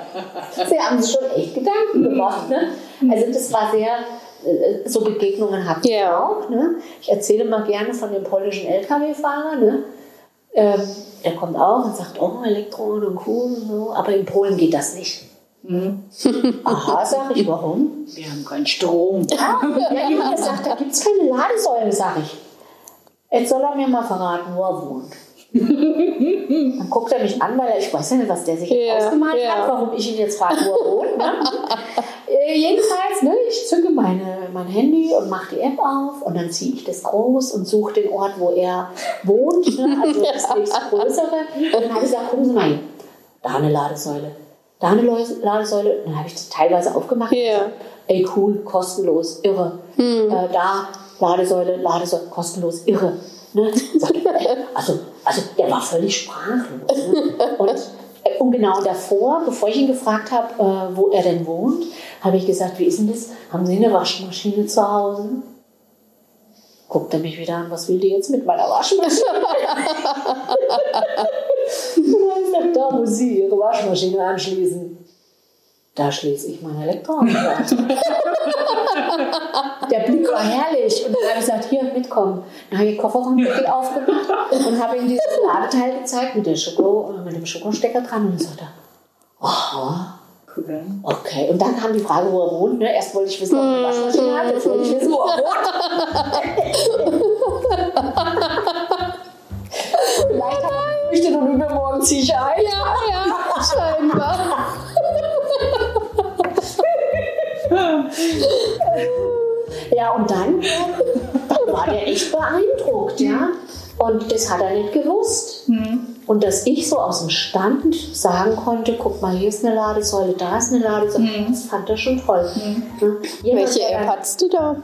Sie haben sich schon echt Gedanken gemacht. Ne? Also das war sehr äh, so Begegnungen hatten yeah. auch. Ne? Ich erzähle mal gerne von dem polnischen LKW-Fahrer. Ne? Ähm, der kommt auch und sagt, oh, Elektron und cool und so. Aber in Polen geht das nicht. Mhm. Aha, sag ich, warum? Wir haben keinen Strom. Ah, ja, jemand sagt, da gibt es keine Ladesäule, sag ich. Jetzt soll er mir mal verraten, wo er wohnt. Dann guckt er mich an, weil er, ich weiß ja nicht, was der sich yeah, ausgemalt yeah. hat, warum ich ihn jetzt frage, wo er wohnt. Ne? Äh, jedenfalls, ne, ich zücke meine, mein Handy und mache die App auf und dann ziehe ich das groß und suche den Ort, wo er wohnt, ne, also das nächste größere. Und dann habe ich gesagt, gucken Sie mal hier, da eine Ladesäule, da eine Ladesäule. Und dann habe ich das teilweise aufgemacht. Yeah. Ey, cool, kostenlos, irre. Hm. Äh, da Ladesäule, Ladesäule, kostenlos, irre Ne? Also, also der war völlig sprachlos. Ne? Und, und genau davor, bevor ich ihn gefragt habe, äh, wo er denn wohnt, habe ich gesagt, wie ist denn das? Haben Sie eine Waschmaschine zu Hause? Guckt er mich wieder an, was will die jetzt mit meiner Waschmaschine? da muss sie ihre Waschmaschine anschließen. Da schließe ich meine Elektronik an. Der Blick war herrlich. Und dann habe ich gesagt, hier, mitkommen. Dann habe ich den Kofferraumdeckel aufgemacht und habe ihm dieses Ladeteil gezeigt mit, der Schoko, mit dem Schokostecker dran. Und dann sagt er, aha. Okay, und dann kam die Frage, wo er wohnt. Ne? Erst wollte ich wissen, ob er eine Waschmaschine hat, jetzt wollte ich wissen, wo er wohnt. Vielleicht hat er gefürchtet und übermorgen ziehe ich ein. Ja, ja, scheinbar. Ja, und dann, dann war der echt beeindruckt, ja. Und das hat er nicht gewusst. Und dass ich so aus dem Stand sagen konnte, guck mal, hier ist eine Ladesäule, da ist eine Ladesäule, das fand er schon toll. Ja. Jemand, Welche App dann- hattest du da?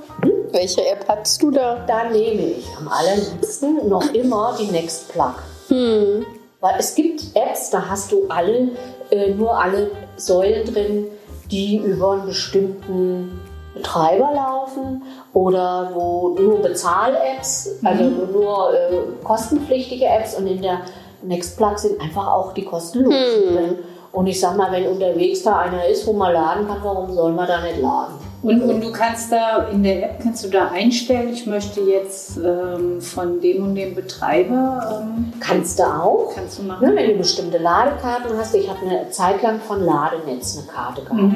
Welche App hattest du da? Da nehme ich am allerliebsten noch immer die Nextplug. Weil es gibt Apps, da hast du alle, äh, nur alle Säulen drin, die über einen bestimmten Betreiber laufen oder wo nur Bezahl-Apps, also nur, nur äh, kostenpflichtige Apps und in der Nextplug sind einfach auch die kostenlosen drin. Und ich sag mal, wenn unterwegs da einer ist, wo man laden kann, warum soll man da nicht laden? Und, und du kannst da in der App kannst du da einstellen, ich möchte jetzt ähm, von dem und dem Betreiber. Ähm, Kannst du auch. Kannst du Ne, machen. wenn du bestimmte Ladekarten hast, ich habe eine Zeit lang von Ladenetz eine Karte gehabt.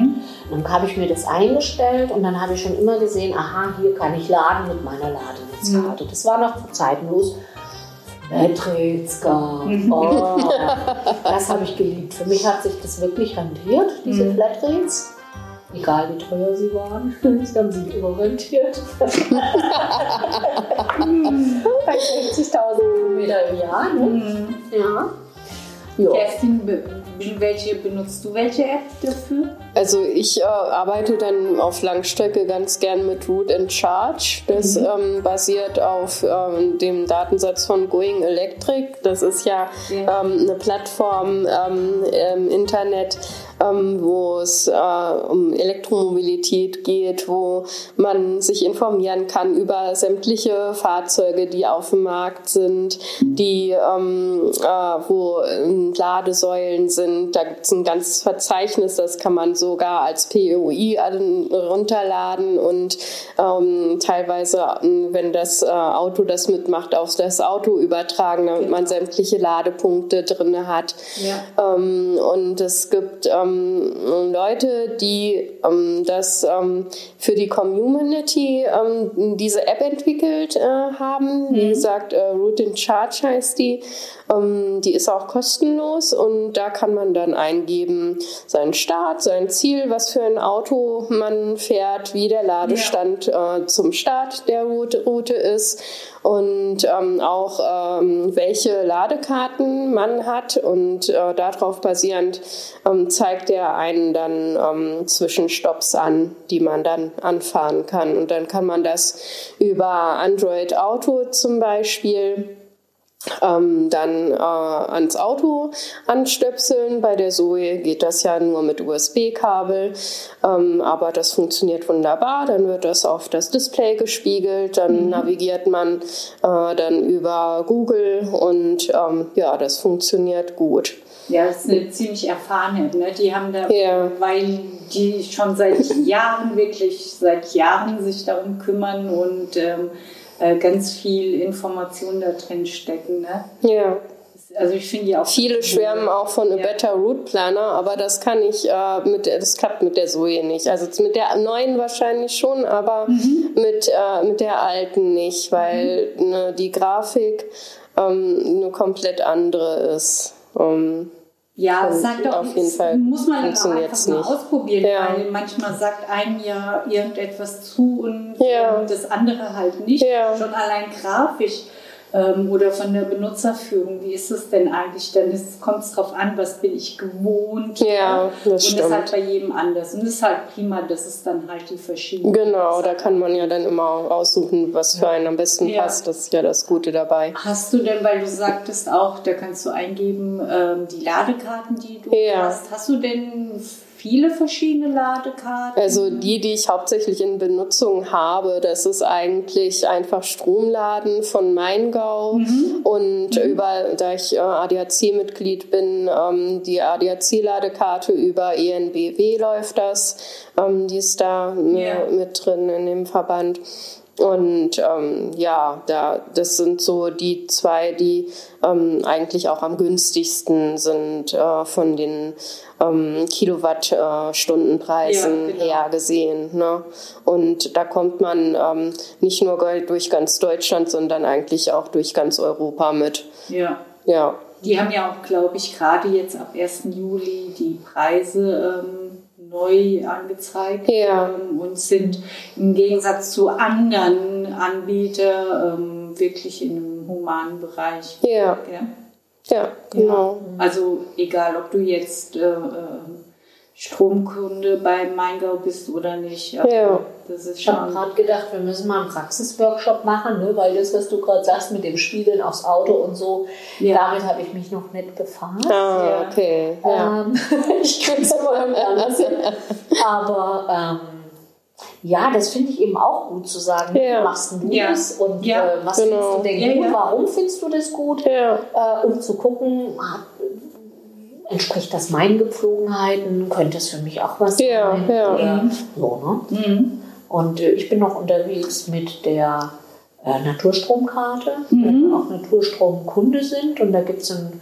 Dann habe ich mir das eingestellt und dann habe ich schon immer gesehen, aha, hier kann ich laden mit meiner Ladenetzkarte. Das war noch zu Zeiten, wo es Flatrates gab. Oh, das habe ich geliebt. Für mich hat sich das wirklich rentiert, diese Flatrates. Egal wie teuer sie waren, sie haben sich immer rentiert. Bei 60.000 Kilometer im Jahr. Ne? Ja. Ja. Kerstin, be- welche benutzt du welche App dafür? Also ich äh, arbeite dann auf Langstrecke ganz gern mit Root and Charge. Das ähm, basiert auf ähm, dem Datensatz von Going Electric. Das ist ja Ja. ähm, eine Plattform ähm, im Internet, ähm, wo es äh, um Elektromobilität geht, wo man sich informieren kann über sämtliche Fahrzeuge, die auf dem Markt sind, die ähm, äh, wo ähm, Ladesäulen sind. Da gibt es ein ganzes Verzeichnis, das kann man sogar als POI runterladen und ähm, teilweise, ähm, wenn das äh, Auto das mitmacht, auf das Auto übertragen, damit man sämtliche Ladepunkte drin hat. Ja. Ähm, und es gibt ähm, Leute, die ähm, das ähm, für die Community ähm, diese App entwickelt äh, haben. Wie gesagt, äh, Root in Charge heißt die. Ähm, die ist auch kostenlos und da kann man dann eingeben seinen Start, sein Ziel, was für ein Auto man fährt, wie der Ladestand äh, zum Start der Route, Route ist und ähm, auch ähm, welche Ladekarten man hat. Und äh, darauf basierend ähm, zeigt er einen dann ähm, Zwischenstopps an, die man dann anfahren kann. Und dann kann man das über Android Auto zum Beispiel ähm, dann äh, ans Auto anstöpseln. Bei der Zoe geht das ja nur mit USB-Kabel, ähm, aber das funktioniert wunderbar. Dann wird das auf das Display gespiegelt, dann navigiert man äh, dann über Google und ähm, ja, das funktioniert gut. Ja, das ist eine ziemlich erfahrene. Ne? Die haben da, Ja. weil die schon seit Jahren, wirklich seit Jahren sich darum kümmern und ähm, äh, ganz viel Information da drin stecken. Ne? Ja. Also ich finde die auch Viele schwärmen auch von A Ja. Better Route Planner, aber das kann ich äh, mit der, das klappt mit der Zoe nicht. Also mit der neuen wahrscheinlich schon, aber mit, äh, mit der alten nicht, weil ne, die Grafik ähm, eine komplett andere ist. Ähm, Ja, Und sagt doch, auf jeden Fall muss man einfach mal nicht. ausprobieren, Ja. weil manchmal sagt einem ja irgendetwas zu und Ja. das andere halt nicht. Ja. Schon allein grafisch ähm, oder von der Benutzerführung. Wie ist es denn eigentlich? Dann kommt es darauf an, was bin ich gewohnt. Ja, das und stimmt. das ist halt bei jedem anders. Und es ist halt prima, dass es dann halt die verschiedenen. Genau, da kann man ja dann immer aussuchen, was für einen am besten Ja. passt. Das ist ja das Gute dabei. Hast du denn, weil du sagtest auch, da kannst du eingeben, ähm, die Ladekarten, die du Ja. hast. Hast du denn viele verschiedene Ladekarten? Also die, die ich hauptsächlich in Benutzung habe, das ist eigentlich einfach Stromladen von Maingau und über, da ich äh, ADAC-Mitglied bin, ähm, die ADAC-Ladekarte über ENBW läuft das, ähm, die ist da äh, Ja. mit drin in dem Verband. Und ähm, ja, da, das sind so die zwei, die ähm, eigentlich auch am günstigsten sind äh, von den ähm, Kilowattstundenpreisen Ja, genau. her gesehen. Ne? Und da kommt man ähm, nicht nur durch ganz Deutschland, sondern eigentlich auch durch ganz Europa mit. ja. Ja, Die haben ja auch, glaube ich, gerade jetzt ab 1. Juli die Preise ähm, neu angezeigt Ja. ähm, und sind im Gegensatz zu anderen Anbietern ähm, wirklich in einem humanen Bereich. ja, Ja? ja, genau. Also egal, ob du jetzt äh, äh, Stromkunde beim Maingau bist oder nicht. Also, Ja. Das ist Ich habe schon. gerade gedacht, wir müssen mal einen Praxisworkshop machen, ne? weil das, was du gerade sagst mit dem Spiegeln aufs Auto und so, Ja. damit habe ich mich noch nicht befasst. Ah, Ja. okay. Ja. Ähm, ich kriege es immer anders hin. Aber ähm, ja, das finde ich eben auch gut zu sagen. Ja. Wie machst du Ja. das und Ja, äh, was genau. findest du denn Ja, gut? ja. Warum findest du das gut? Ja. Äh, um zu gucken, hat, entspricht das meinen Gepflogenheiten? Könnte es für mich auch was Ja, sein? ja. Oder so, ne? Mhm. Und äh, ich bin noch unterwegs mit der äh, Naturstromkarte, wenn wir auch Naturstromkunde sind. Und da gibt's ein,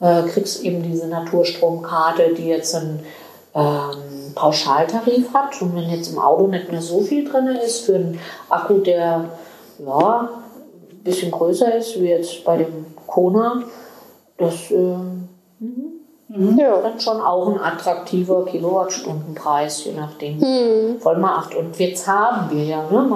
äh, kriegst eben diese Naturstromkarte, die jetzt einen ähm, Pauschaltarif hat. Und wenn jetzt im Auto nicht mehr so viel drin ist, für einen Akku, der ja, ein bisschen größer ist, wie jetzt bei dem Kona, das ähm, Ja. dann schon auch ein attraktiver Kilowattstundenpreis, je nachdem. Hm. Voll mal acht. Und jetzt haben wir ja, ne,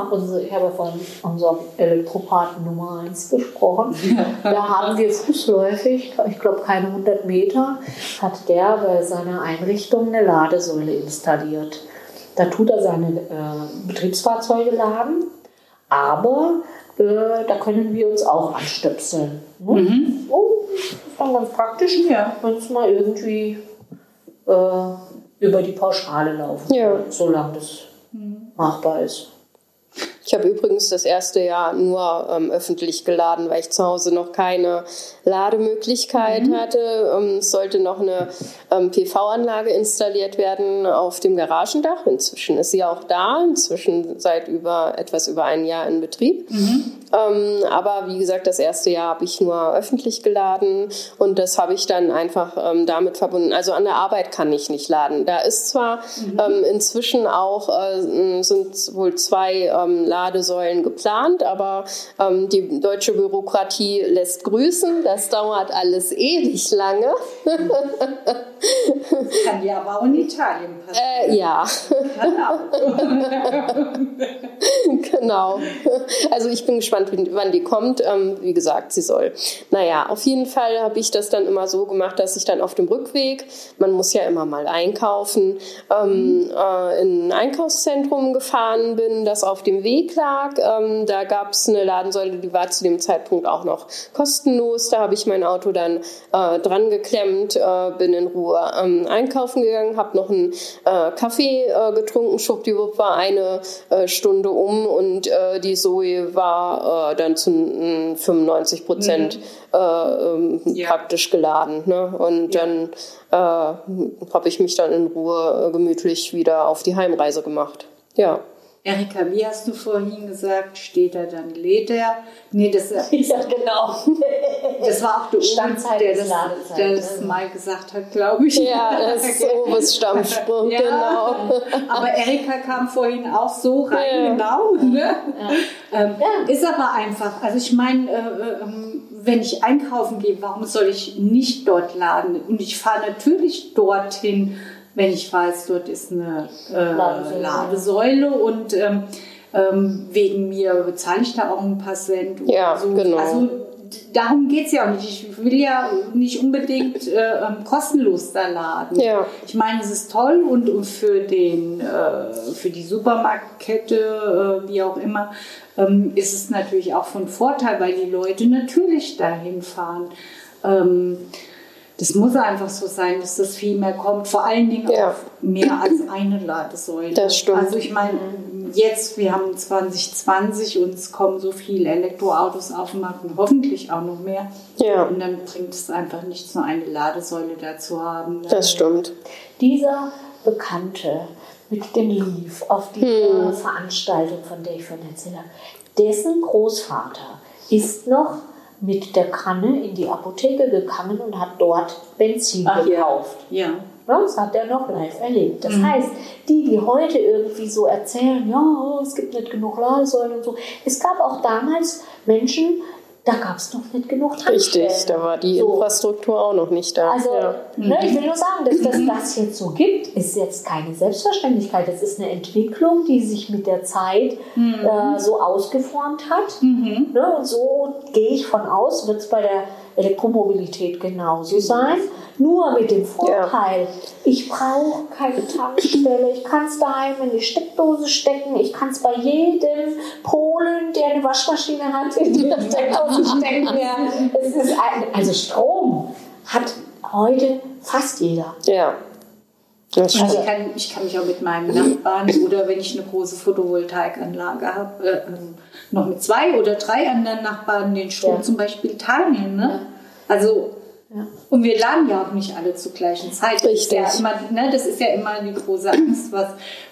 ich habe ja von unserem Elektropathen Nummer 1 gesprochen. Da haben wir fußläufig, ich glaube keine 100 Meter, hat der bei seiner Einrichtung eine Ladesäule installiert. Da tut er seine äh, Betriebsfahrzeuge laden, aber äh, da können wir uns auch anstöpseln. Ne? Oh, das ist dann ganz praktisch, Ja. wenn es mal irgendwie äh, über die Pauschale laufen, Ja. solange das machbar ist. Ich habe übrigens das erste Jahr nur ähm, öffentlich geladen, weil ich zu Hause noch keine Lademöglichkeit hatte. Ähm, es sollte noch eine ähm, PV-Anlage installiert werden auf dem Garagendach. Inzwischen ist sie auch da, inzwischen seit über etwas über ein Jahr in Betrieb. Ähm, aber wie gesagt, das erste Jahr habe ich nur öffentlich geladen und das habe ich dann einfach ähm, damit verbunden. Also an der Arbeit kann ich nicht laden. Da ist zwar ähm, inzwischen auch äh, sind wohl zwei ähm, Ladesäulen geplant, aber ähm, die deutsche Bürokratie lässt grüßen. Das dauert alles ewig lange. Kann ja aber auch in Italien passieren. Äh, ja. Kann auch. genau. Also ich bin gespannt, wann die kommt. Ähm, wie gesagt, sie soll. Naja, auf jeden Fall habe ich das dann immer so gemacht, dass ich dann auf dem Rückweg, man muss ja immer mal einkaufen, ähm, äh, in ein Einkaufszentrum gefahren bin, das auf dem Weg lag. Ähm, da gab es eine Ladensäule, die war zu dem Zeitpunkt auch noch kostenlos. Da habe ich mein Auto dann äh, dran geklemmt, äh, bin in Ruhe ähm, einkaufen gegangen, habe noch einen äh, Kaffee äh, getrunken, schwuppdiwupp war eine äh, Stunde um und äh, die Zoe war äh, dann zu mm, 95 Prozent äh, ähm, Ja. praktisch geladen. Ne? Und dann äh, habe ich mich dann in Ruhe äh, gemütlich wieder auf die Heimreise gemacht. Ja. Erika, wie hast du vorhin gesagt, steht er, dann lädt er? Nee, das, Ja, genau. das war auch der Standzeit der das, Ladezeit, der das ne? mal gesagt hat, glaube ich. Ja, das ist Oves Stammspruch, Ja. genau. Aber Erika kam vorhin auch so rein, Ja. genau. Ne? Ähm, Ja. Ist aber einfach. Also ich meine, äh, ähm, wenn ich einkaufen gehe, warum soll ich nicht dort laden? Und ich fahre natürlich dorthin, wenn ich weiß, dort ist eine äh, Ladesäule. Und ähm, ähm, wegen mir bezahle ich da auch ein paar Cent. Ja, so. genau. Also darum geht es ja auch nicht. Ich will ja nicht unbedingt äh, kostenlos da laden. Ja. Ich meine, es ist toll und, und für, den, äh, für die Supermarktkette, äh, wie auch immer, ähm, ist es natürlich auch von Vorteil, weil die Leute natürlich dahin fahren. Ähm, das muss einfach so sein, dass das viel mehr kommt. Vor allen Dingen Ja. auch mehr als eine Ladesäule. Das stimmt. Also ich meine, jetzt, wir haben 2020 und es kommen so viele Elektroautos auf den Markt und hoffentlich auch noch mehr. Ja. Und dann bringt es einfach nichts, nur eine Ladesäule da zu haben. Das stimmt. Dieser Bekannte mit dem Leaf auf dieser Veranstaltung, von der ich vorhin erzählt habe, dessen Großvater ist noch mit der Kanne in die Apotheke gegangen und hat dort Benzin Ach, gekauft. Ja. Ja, Das hat er noch live erlebt. Das heißt, die, die heute irgendwie so erzählen, ja, es gibt nicht genug Ladesäulen und so. Es gab auch damals Menschen, da gab es noch nicht genug Tankstellen. Richtig, da war die So. Infrastruktur auch noch nicht da. Also, ja. ne, ich will nur sagen, dass das das jetzt so gibt, ist jetzt keine Selbstverständlichkeit. Das ist eine Entwicklung, die sich mit der Zeit äh, so ausgeformt hat. Ne, und so gehe ich von aus, wird es bei der Elektromobilität genauso sein. Nur mit dem Vorteil, ich brauche keine Tankstelle, ich kann es daheim in die Steckdose stecken, ich kann es bei jedem Polen, der eine Waschmaschine hat, in die Steckdose stecken. Ja. Es ist ein, also Strom hat heute fast jeder. ja. Also ich kann, ich kann mich auch mit meinem Nachbarn oder wenn ich eine große Photovoltaikanlage habe, äh, ähm, noch mit zwei oder drei anderen Nachbarn den Strom Ja. zum Beispiel teilen. Ne? Also und wir laden ja auch nicht alle zur gleichen Zeit. Das ist ja Richtig. immer, ne, das ist ja immer die große Angst, was,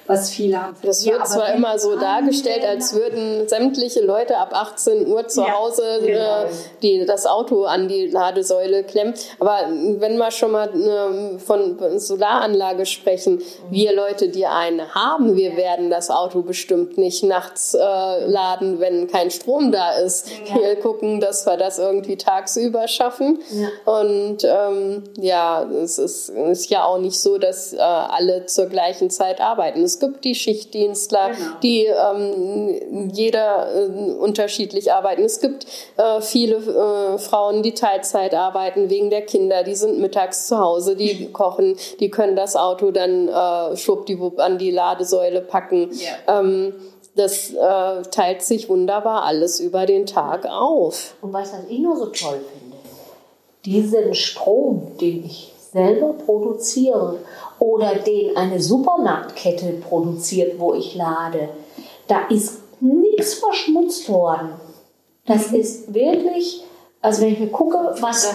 was viele haben. Das Ja, wird zwar immer so dargestellt, als würden sämliche Leute ab 18 Uhr zu Ja, Hause genau. äh, die, das Auto an die Ladesäule klemmen. Aber wenn wir schon mal ähm, von Solaranlage sprechen, wir Leute, die eine haben, wir werden das Auto bestimmt nicht nachts äh, laden, wenn kein Strom da ist. Wir gucken, dass wir das irgendwie tagsüber schaffen. Und ähm, ja, es ist, ist ja auch nicht so, dass äh, alle zur gleichen Zeit arbeiten. Es gibt die Schichtdienstler, Genau. die ähm, jeder äh, unterschiedlich arbeiten. Es gibt äh, viele äh, Frauen, die Teilzeit arbeiten wegen der Kinder. Die sind mittags zu Hause, die kochen, die können das Auto dann äh, schwuppdiwupp an die Ladesäule packen. Ja. Ähm, das äh, teilt sich wunderbar alles über den Tag auf. Und weißt du, was ich nur so toll finde? Diesen Strom, den ich selber produziere oder den eine Supermarktkette produziert, wo ich lade, da ist nichts verschmutzt worden. Das ist wirklich, also wenn ich mir gucke, was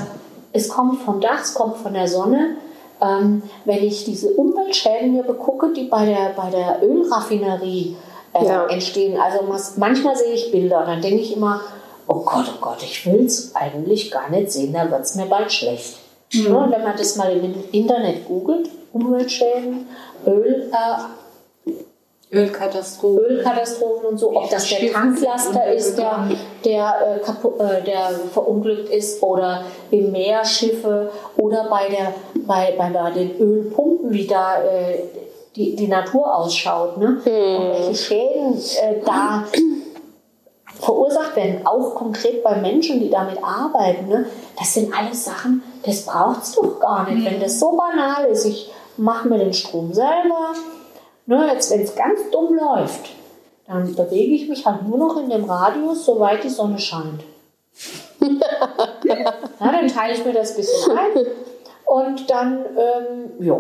es kommt vom Dach, es kommt von der Sonne. Ähm, wenn ich diese Umweltschäden mir begucke, die bei der, bei der Ölraffinerie äh, Ja. entstehen, also manchmal sehe ich Bilder, dann denke ich immer, oh Gott, oh Gott, ich will es eigentlich gar nicht sehen, da wird es mir bald schlecht. Ja, und wenn man das mal im Internet googelt, Umweltschäden, Öl, äh, Ölkatastrophe. Ölkatastrophen und so, ob das der Tanklaster ist, der, der, äh, kapu- äh, der verunglückt ist, oder im Meer Schiffe, oder bei, der, bei, bei, bei den Ölpumpen, wie da äh, die, die Natur ausschaut, ne? und welche Schäden äh, da verursacht werden, auch konkret bei Menschen, die damit arbeiten. Ne? Das sind alles Sachen, das braucht es doch gar nicht. Wenn das so banal ist, ich mache mir den Strom selber, ne? jetzt wenn es ganz dumm läuft, dann bewege ich mich halt nur noch in dem Radius, soweit die Sonne scheint. ja, dann teile ich mir das ein bisschen ein und dann, ähm, ja.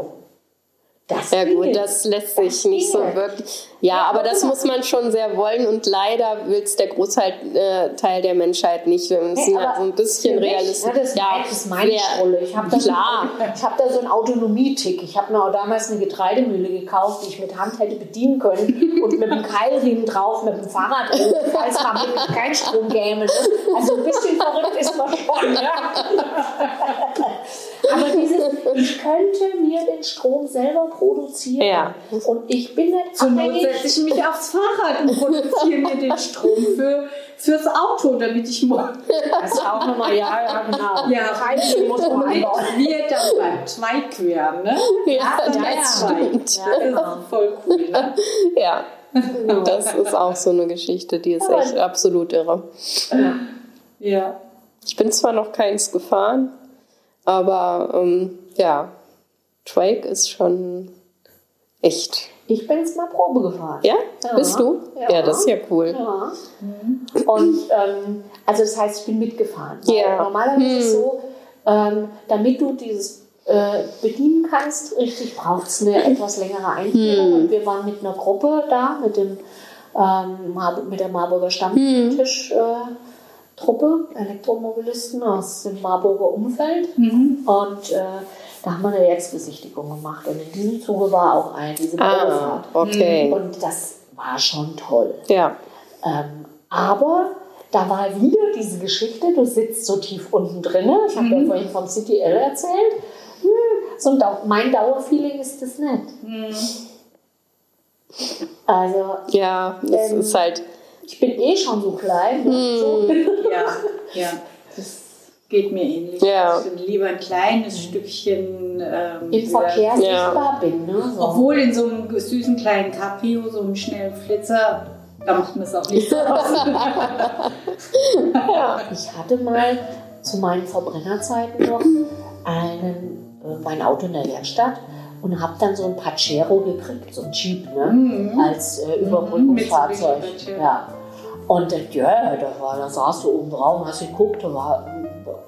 Das Ja gut, das lässt sich nicht so wirklich. Ja, aber das muss man schon sehr wollen und leider will es der Großteil äh, Teil der Menschheit nicht. Wir müssen aber halt so ein bisschen mich, realistisch. Ja, das, das ist meine Schrulle. Ich habe da, so hab da so einen Autonomietick. Ich habe mir auch damals eine Getreidemühle gekauft, die ich mit Hand hätte bedienen können und mit einem Keilriemen drauf, mit dem Fahrrad hoch, falls man wirklich kein Strom gäme. Ne? Also ein bisschen verrückt ist man schon. Ja? Aber dieses, ich könnte mir den Strom selber produzieren. Ja. Und ich bin nicht Zur Not abhängig. setze ich mich aufs Fahrrad und produziere mir den Strom für, fürs Auto, damit ich morgen. Das ist auch nochmal, ja, ja, genau. Ja. Keilriemen muss man wir dann beim Zweigqueren, ne? Ja, der ja. stimmt. Ja, das ist voll cool, ne? Ja, das ist auch so eine Geschichte, die ist echt absolut irre. Ja. Ich bin zwar noch keins gefahren, aber ähm, ja, Trike ist schon echt. Ich bin es mal Probe gefahren. Ja? Ja. Bist du? Ja. Ja. das ist ja cool. Ja. Und ähm, also das heißt, ich bin mitgefahren. Ja. Normalerweise ist es Hm. so, ähm, damit du dieses äh, bedienen kannst, richtig braucht es eine etwas längere Einführung. Hm. Und wir waren mit einer Gruppe da, mit dem ähm, mit der Marburger Hm. Stammtisch. Äh, Truppe, Elektromobilisten aus dem Marburger Umfeld. Und äh, da haben wir eine Werksbesichtigung gemacht. Und in diesem Zuge war auch ein, diese Ah, okay. Und das war schon toll. Ja. Ähm, aber da war wieder diese Geschichte, du sitzt so tief unten drin. Ich habe ja vorhin vom City L erzählt. Hm, so ein Dau mein Dauerfeeling ist das nicht. Also, Ja, das Ähm, ist halt. Ich bin eh schon so klein. ne? So. Ja, ja. Das geht mir ähnlich. Ja. Ich bin lieber ein kleines Stückchen ähm, Im Verkehr Ja. sichtbar bin. Ne? So. Obwohl in so einem süßen kleinen Caprio, so einem schnellen Flitzer, da macht man es auch nicht so aus. Ich hatte mal zu meinen Verbrennerzeiten noch einen, äh, mein Auto in der Werkstatt und habe dann so ein Pachero gekriegt, so ein Jeep, ne? als äh, Überbrückungsfahrzeug. Mhm. Ja. Und ja, da, war, da saß du oben drauf und hast geguckt, war,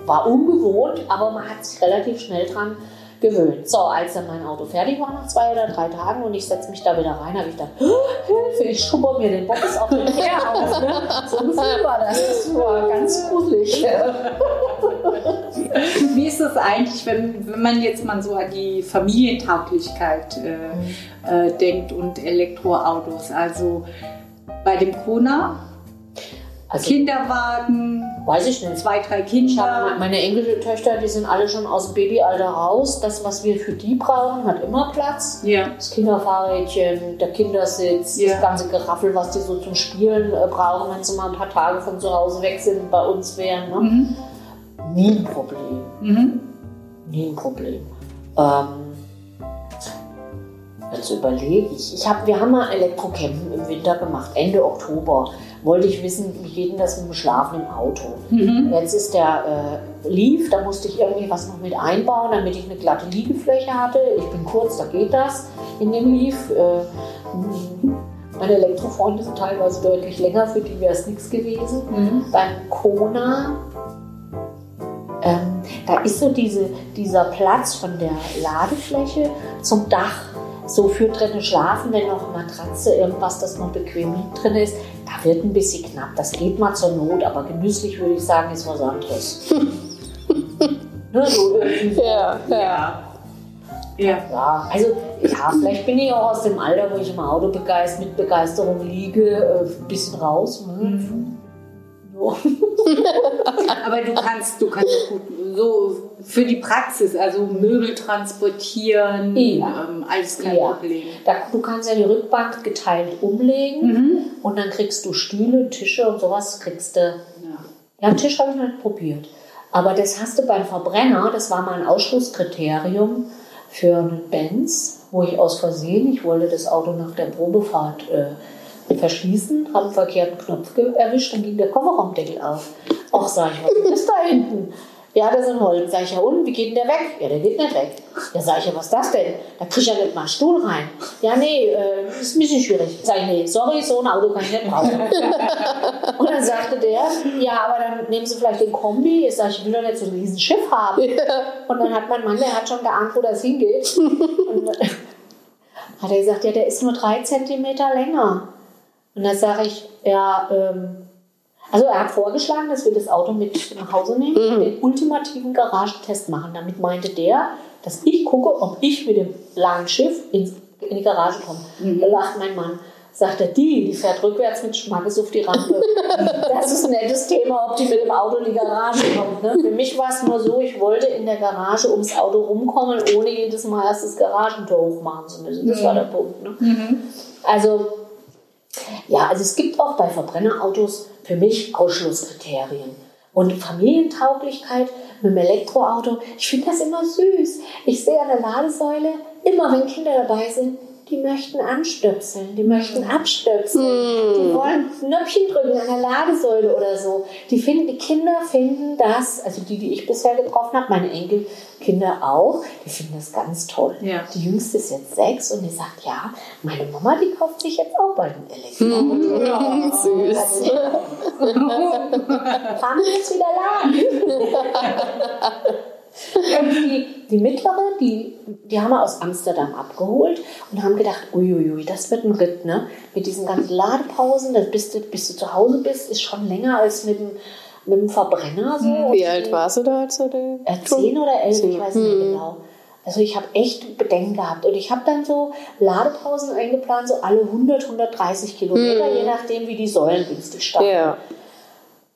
war ungewohnt, aber man hat sich relativ schnell dran gewöhnt. So, als dann mein Auto fertig war nach zwei oder drei Tagen und ich setze mich da wieder rein, habe ich gedacht, Hilfe, ich schubber mir den Box auf den Kehr auf. Ne? So ein Gefühl war das. Das war ganz gruselig. Wie ist das eigentlich, wenn, wenn man jetzt mal so an die Familientauglichkeit äh, äh, denkt und Elektroautos? Also bei dem Kona, Also, Kinderwagen, weiß ich nicht. zwei, drei Kinder. meine Enkeltöchter, die sind alle schon aus dem Babyalter raus. Das, was wir für die brauchen, hat immer Platz. Ja. Das Kinderfahrrädchen, der Kindersitz, Ja. das ganze Geraffel, was die so zum Spielen äh, brauchen, wenn sie mal ein paar Tage von zu Hause weg sind und bei uns wären. Ne? Mhm. Nie ein Problem. Mhm. Nie ein Problem. Ähm, jetzt überlege ich. ich hab, wir haben mal Elektrocampen im Winter gemacht, Ende Oktober. Wollte ich wissen, wie geht denn das mit dem Schlafen im Auto? Jetzt ist der äh, Leaf, da musste ich irgendwie was noch mit einbauen, damit ich eine glatte Liegefläche hatte. Ich bin kurz, da geht das in dem Leaf. Äh, meine Elektrofreunde sind teilweise deutlich länger, für die wäre es nichts gewesen. Beim Kona ähm, da ist so diese, dieser Platz von der Ladefläche zum Dach. So für drinnen schlafen, wenn noch Matratze, irgendwas, das noch bequem drin ist, da wird ein bisschen knapp. Das geht mal zur Not, aber genüsslich würde ich sagen, ist was anderes. ne, so irgendwie. Ja, ja. Ja. Ja. Ja, also ja, vielleicht bin ich auch aus dem Alter, wo ich im Auto begeistert, mit Begeisterung liege, äh, ein bisschen raus. Ne? Aber du kannst, du kannst gut so für die Praxis, also Möbel transportieren, Ja. ähm, alles kein Ja. Problem. Da, du kannst ja die Rückbank geteilt umlegen und dann kriegst du Stühle, Tische und sowas kriegst du. Ja. Ja, Tisch habe ich noch nicht probiert. Aber das hast du beim Verbrenner, das war mal ein Ausschlusskriterium für einen Benz, wo ich aus Versehen, ich wollte das Auto nach der Probefahrt äh, verschließen, habe einen verkehrten Knopf erwischt, dann ging der Kofferraumdeckel auf. Ach, sag ich, was ist da hinten? Ja, das ist ein Holz. Sag ich, ja und, wie geht denn der weg? Ja, der geht nicht weg. Ja, sag ich, ja, was ist das denn? Da krieg ich ja nicht mal einen Stuhl rein. Ja, nee, äh, ist ein bisschen schwierig. Sag ich, nee, sorry, so ein Auto kann ich nicht brauchen. Und dann sagte der, ja, aber dann nehmen Sie vielleicht den Kombi. Ich sage, ich will doch nicht so ein riesen Schiff haben. Und dann hat mein Mann, der hat schon geahnt, wo das hingeht. Und hat er gesagt, ja, der ist nur drei Zentimeter länger. Und dann sage ich, ja, ähm, also er hat vorgeschlagen, dass wir das Auto mit nach Hause nehmen und den ultimativen Garagentest machen. Damit meinte der, dass ich gucke, ob ich mit dem langen Schiff ins, in die Garage komme. Da lacht mein Mann. Sagt er, die, die fährt rückwärts mit Schmackes auf die Rampe. das ist ein nettes Thema, ob die mit dem Auto in die Garage kommt. Ne? Für mich war es nur so, ich wollte in der Garage ums Auto rumkommen, ohne jedes Mal erst das Garagentor hochmachen zu müssen. Das war der Punkt. Ne? Also, ja, also es gibt auch bei Verbrennerautos für mich Ausschlusskriterien. Und Familientauglichkeit mit dem Elektroauto, ich finde das immer süß. Ich sehe an der Ladesäule, immer wenn Kinder dabei sind, die möchten anstöpseln, die möchten abstöpseln, die wollen Knöpfchen drücken an der Ladesäule oder so. Die, finden, die Kinder finden das, also die, die ich bisher getroffen habe, meine Enkelkinder auch, die finden das ganz toll. Ja. Die jüngste ist jetzt sechs und die sagt, ja, meine Mama, die kauft sich jetzt auch bald ein Elektroauto. Ja. Süß. Fahren wir jetzt wieder laden. Und die, die mittlere, die, die haben wir aus Amsterdam abgeholt und haben gedacht, uiuiui, das wird ein Ritt, ne? Mit diesen ganzen Ladepausen, das bis du, bis du zu Hause bist, ist schon länger als mit dem, mit dem Verbrenner. So. Und Wie alt warst du da, als du den zehn oder elf, ich weiß nicht genau. Also ich habe echt Bedenken gehabt. Und ich habe dann so Ladepausen eingeplant, so alle 100, 130 Kilometer, je nachdem, wie die Säulen günstig standen. Ja.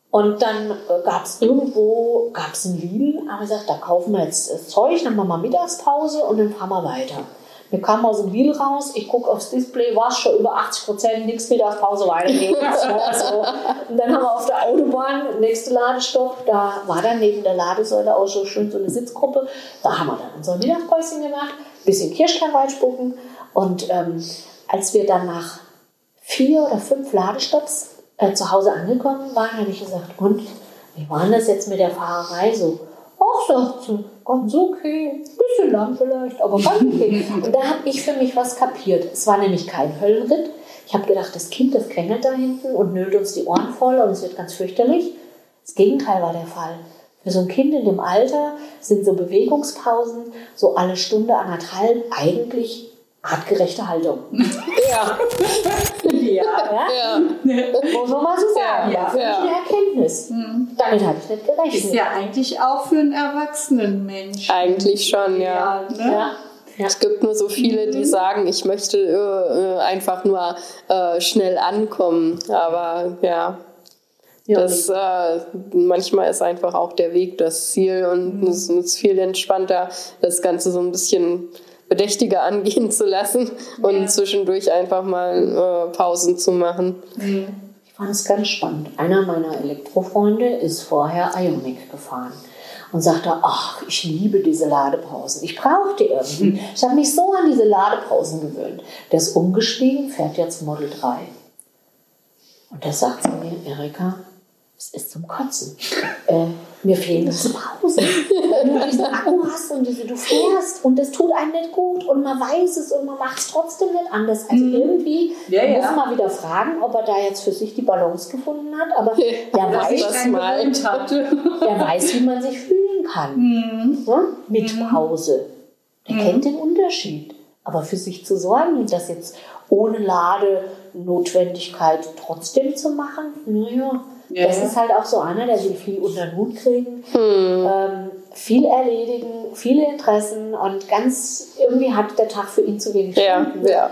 Und dann äh, gab es irgendwo, gab es einen Lidl, aber ich gesagt, da kaufen wir jetzt das Zeug, dann machen wir Mittagspause und dann fahren wir weiter. Wir kamen aus dem Lidl raus, ich gucke aufs Display, war es schon über 80 Prozent, nichts Mittagspause, weiter geht's. ne, so. Und dann haben wir auf der Autobahn, nächste Ladestopp, da war dann neben der Ladesäule auch so schön so eine Sitzgruppe. Da haben wir dann unser Mittagspäuschen gemacht, bisschen Kirschkern reinspucken und ähm, als wir dann nach vier oder fünf Ladestopps äh, zu Hause angekommen waren, habe ich gesagt, und wie war das jetzt mit der Fahrerei so? Ach, sagt sie, ganz okay, bisschen lang vielleicht, aber ganz okay. Und da habe ich für mich was kapiert. Es war nämlich kein Höllenritt. Ich habe gedacht, das Kind, das krängelt da hinten und nölt uns die Ohren voll und es wird ganz fürchterlich. Das Gegenteil war der Fall. Für so ein Kind in dem Alter sind so Bewegungspausen so alle Stunde, anderthalb eigentlich artgerechte Haltung. Ja. Ja, ja. muss man mal so sagen. Ja, Ja, für ja. mich eine Erkenntnis. Damit habe ich nicht gerechnet. Ist ja eigentlich auch für einen erwachsenen Menschen. Eigentlich schon, ja. Ja, ne? ja. Ja. Es gibt nur so viele, die sagen, ich möchte äh, einfach nur äh, schnell ankommen. Aber ja, das äh, manchmal ist einfach auch der Weg das Ziel und es ist viel entspannter, das Ganze so ein bisschen bedächtiger angehen zu lassen und zwischendurch einfach mal äh, Pausen zu machen. Ich fand es ganz spannend. Einer meiner Elektrofreunde ist vorher Ionic gefahren und sagte, ach, ich liebe diese Ladepausen. Ich brauche die irgendwie. Ich habe mich so an diese Ladepausen gewöhnt. Der ist umgestiegen, fährt jetzt Model 3. Und da sagt sie mir, Erika, es ist zum Kotzen. Äh, mir fehlen diese Pausen. Wenn du diesen Akku hast und diese, du fährst und es tut einem nicht gut und man weiß es und man macht es trotzdem nicht anders. Also irgendwie Ja, ja. muss man wieder fragen, ob er da jetzt für sich die Balance gefunden hat. Aber der Dass weiß, das der weiß, wie man sich fühlen kann. Ja? Mit Pause. Der kennt den Unterschied. Aber für sich zu sorgen und das jetzt ohne Ladenotwendigkeit trotzdem zu machen, naja, Ja, das ja. ist halt auch so einer, der will viel unter den Hut kriegen, ähm, viel erledigen, viele Interessen und ganz irgendwie hat der Tag für ihn zu wenig Ja, Stunden. ja.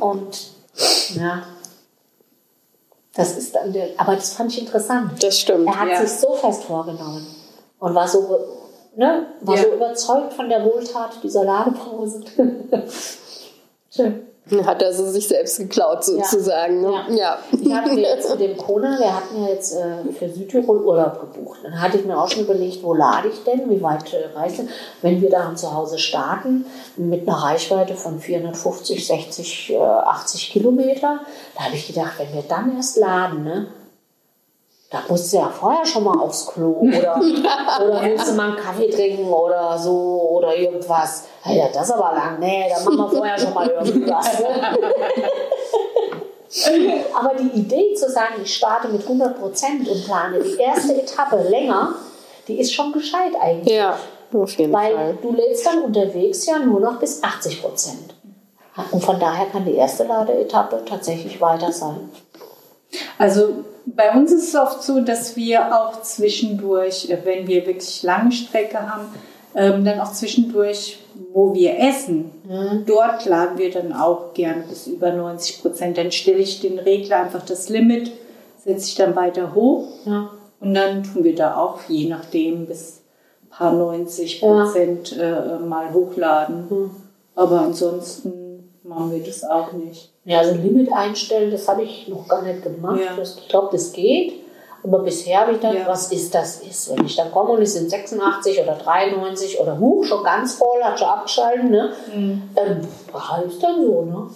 Und ja, das ist dann der, aber das fand ich interessant. Das stimmt. Er hat Ja. sich so fest vorgenommen und war so, ne, war Ja. so überzeugt von der Wohltat dieser Ladepause. Schön. Hat er so sich selbst geklaut sozusagen. ne? Ja. Ja. Ich mir jetzt zu dem Kona, wir hatten ja jetzt äh, für Südtirol Urlaub gebucht. Dann hatte ich mir auch schon überlegt, wo lade ich denn, wie weit äh, reise, wenn wir da zu Hause starten, mit einer Reichweite von 450, 60, äh, 80 Kilometer. Da habe ich gedacht, wenn wir dann erst laden, ne, da musst du ja vorher schon mal aufs Klo oder, oder willst du mal einen Kaffee trinken oder so oder irgendwas. Ja, das ist aber lang. Nee, dann machen wir vorher schon mal irgendwas. Aber die Idee zu sagen, ich starte mit 100 Prozent und plane die erste Etappe länger, die ist schon gescheit eigentlich. ja, auf jeden Weil Fall. du lädst dann unterwegs ja nur noch bis 80 Prozent. Und von daher kann die erste Ladeetappe tatsächlich weiter sein. Also bei uns ist es oft so, dass wir auch zwischendurch, äh, wenn wir wirklich lange Strecke haben, ähm, dann auch zwischendurch, wo wir essen, dort laden wir dann auch gerne bis über 90 Prozent. Dann stelle ich den Regler einfach das Limit, setze ich dann weiter hoch Ja. und dann tun wir da auch je nachdem bis ein paar 90 Prozent äh, mal hochladen. Aber ansonsten machen wir das auch nicht. Ja, also Limit einstellen, das habe ich noch gar nicht gemacht. Ja. Das, ich glaube, das geht. Aber bisher habe ich gedacht, Ja. was ist das ist. Wenn ich dann komme und es sind 86 oder 93 oder huch, schon ganz voll, hat schon abgeschalten, ne? Mhm. Ähm, war ist dann so, ne?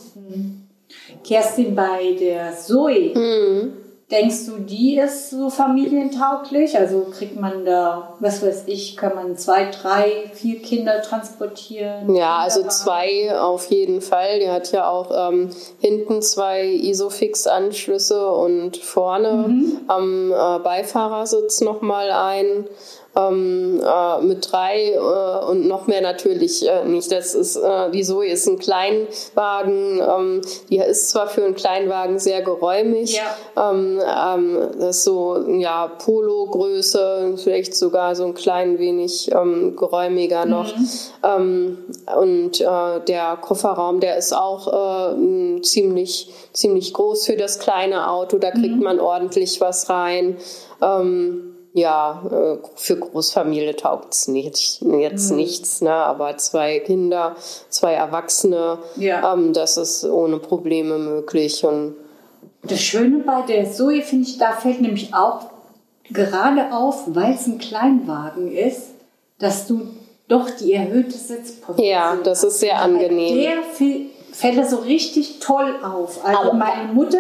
Kerstin, bei der Zoe, Mhm. Denkst du, die ist so familientauglich? Also kriegt man da, was weiß ich, kann man zwei, drei, vier Kinder transportieren? Ja, also zwei auf jeden Fall. Die hat ja auch ähm, hinten zwei Isofix-Anschlüsse und vorne am äh, Beifahrersitz nochmal ein. Ähm, äh, mit drei äh, und noch mehr natürlich äh, nicht. Das ist, äh, die Zoe ist ein Kleinwagen. Ähm, die ist zwar für einen Kleinwagen sehr geräumig. Ja. Ähm, ähm, das ist so, ja, Polo-Größe, vielleicht sogar so ein klein wenig ähm, geräumiger noch. Ähm, und äh, der Kofferraum, der ist auch äh, ziemlich, ziemlich groß für das kleine Auto. Da kriegt man ordentlich was rein. Ähm, ja, äh, für Großfamilie taugt es nicht, jetzt nichts, ne? aber zwei Kinder, zwei Erwachsene, Ja. ähm, das ist ohne Probleme möglich. Und Das Schöne bei der Zoe finde ich, da fällt nämlich auch gerade auf, weil es ein Kleinwagen ist, dass du doch die erhöhte Sitzposition Ja, das ist sehr angenehm. Der fällt das so richtig toll auf. Also Aber- meine Mutter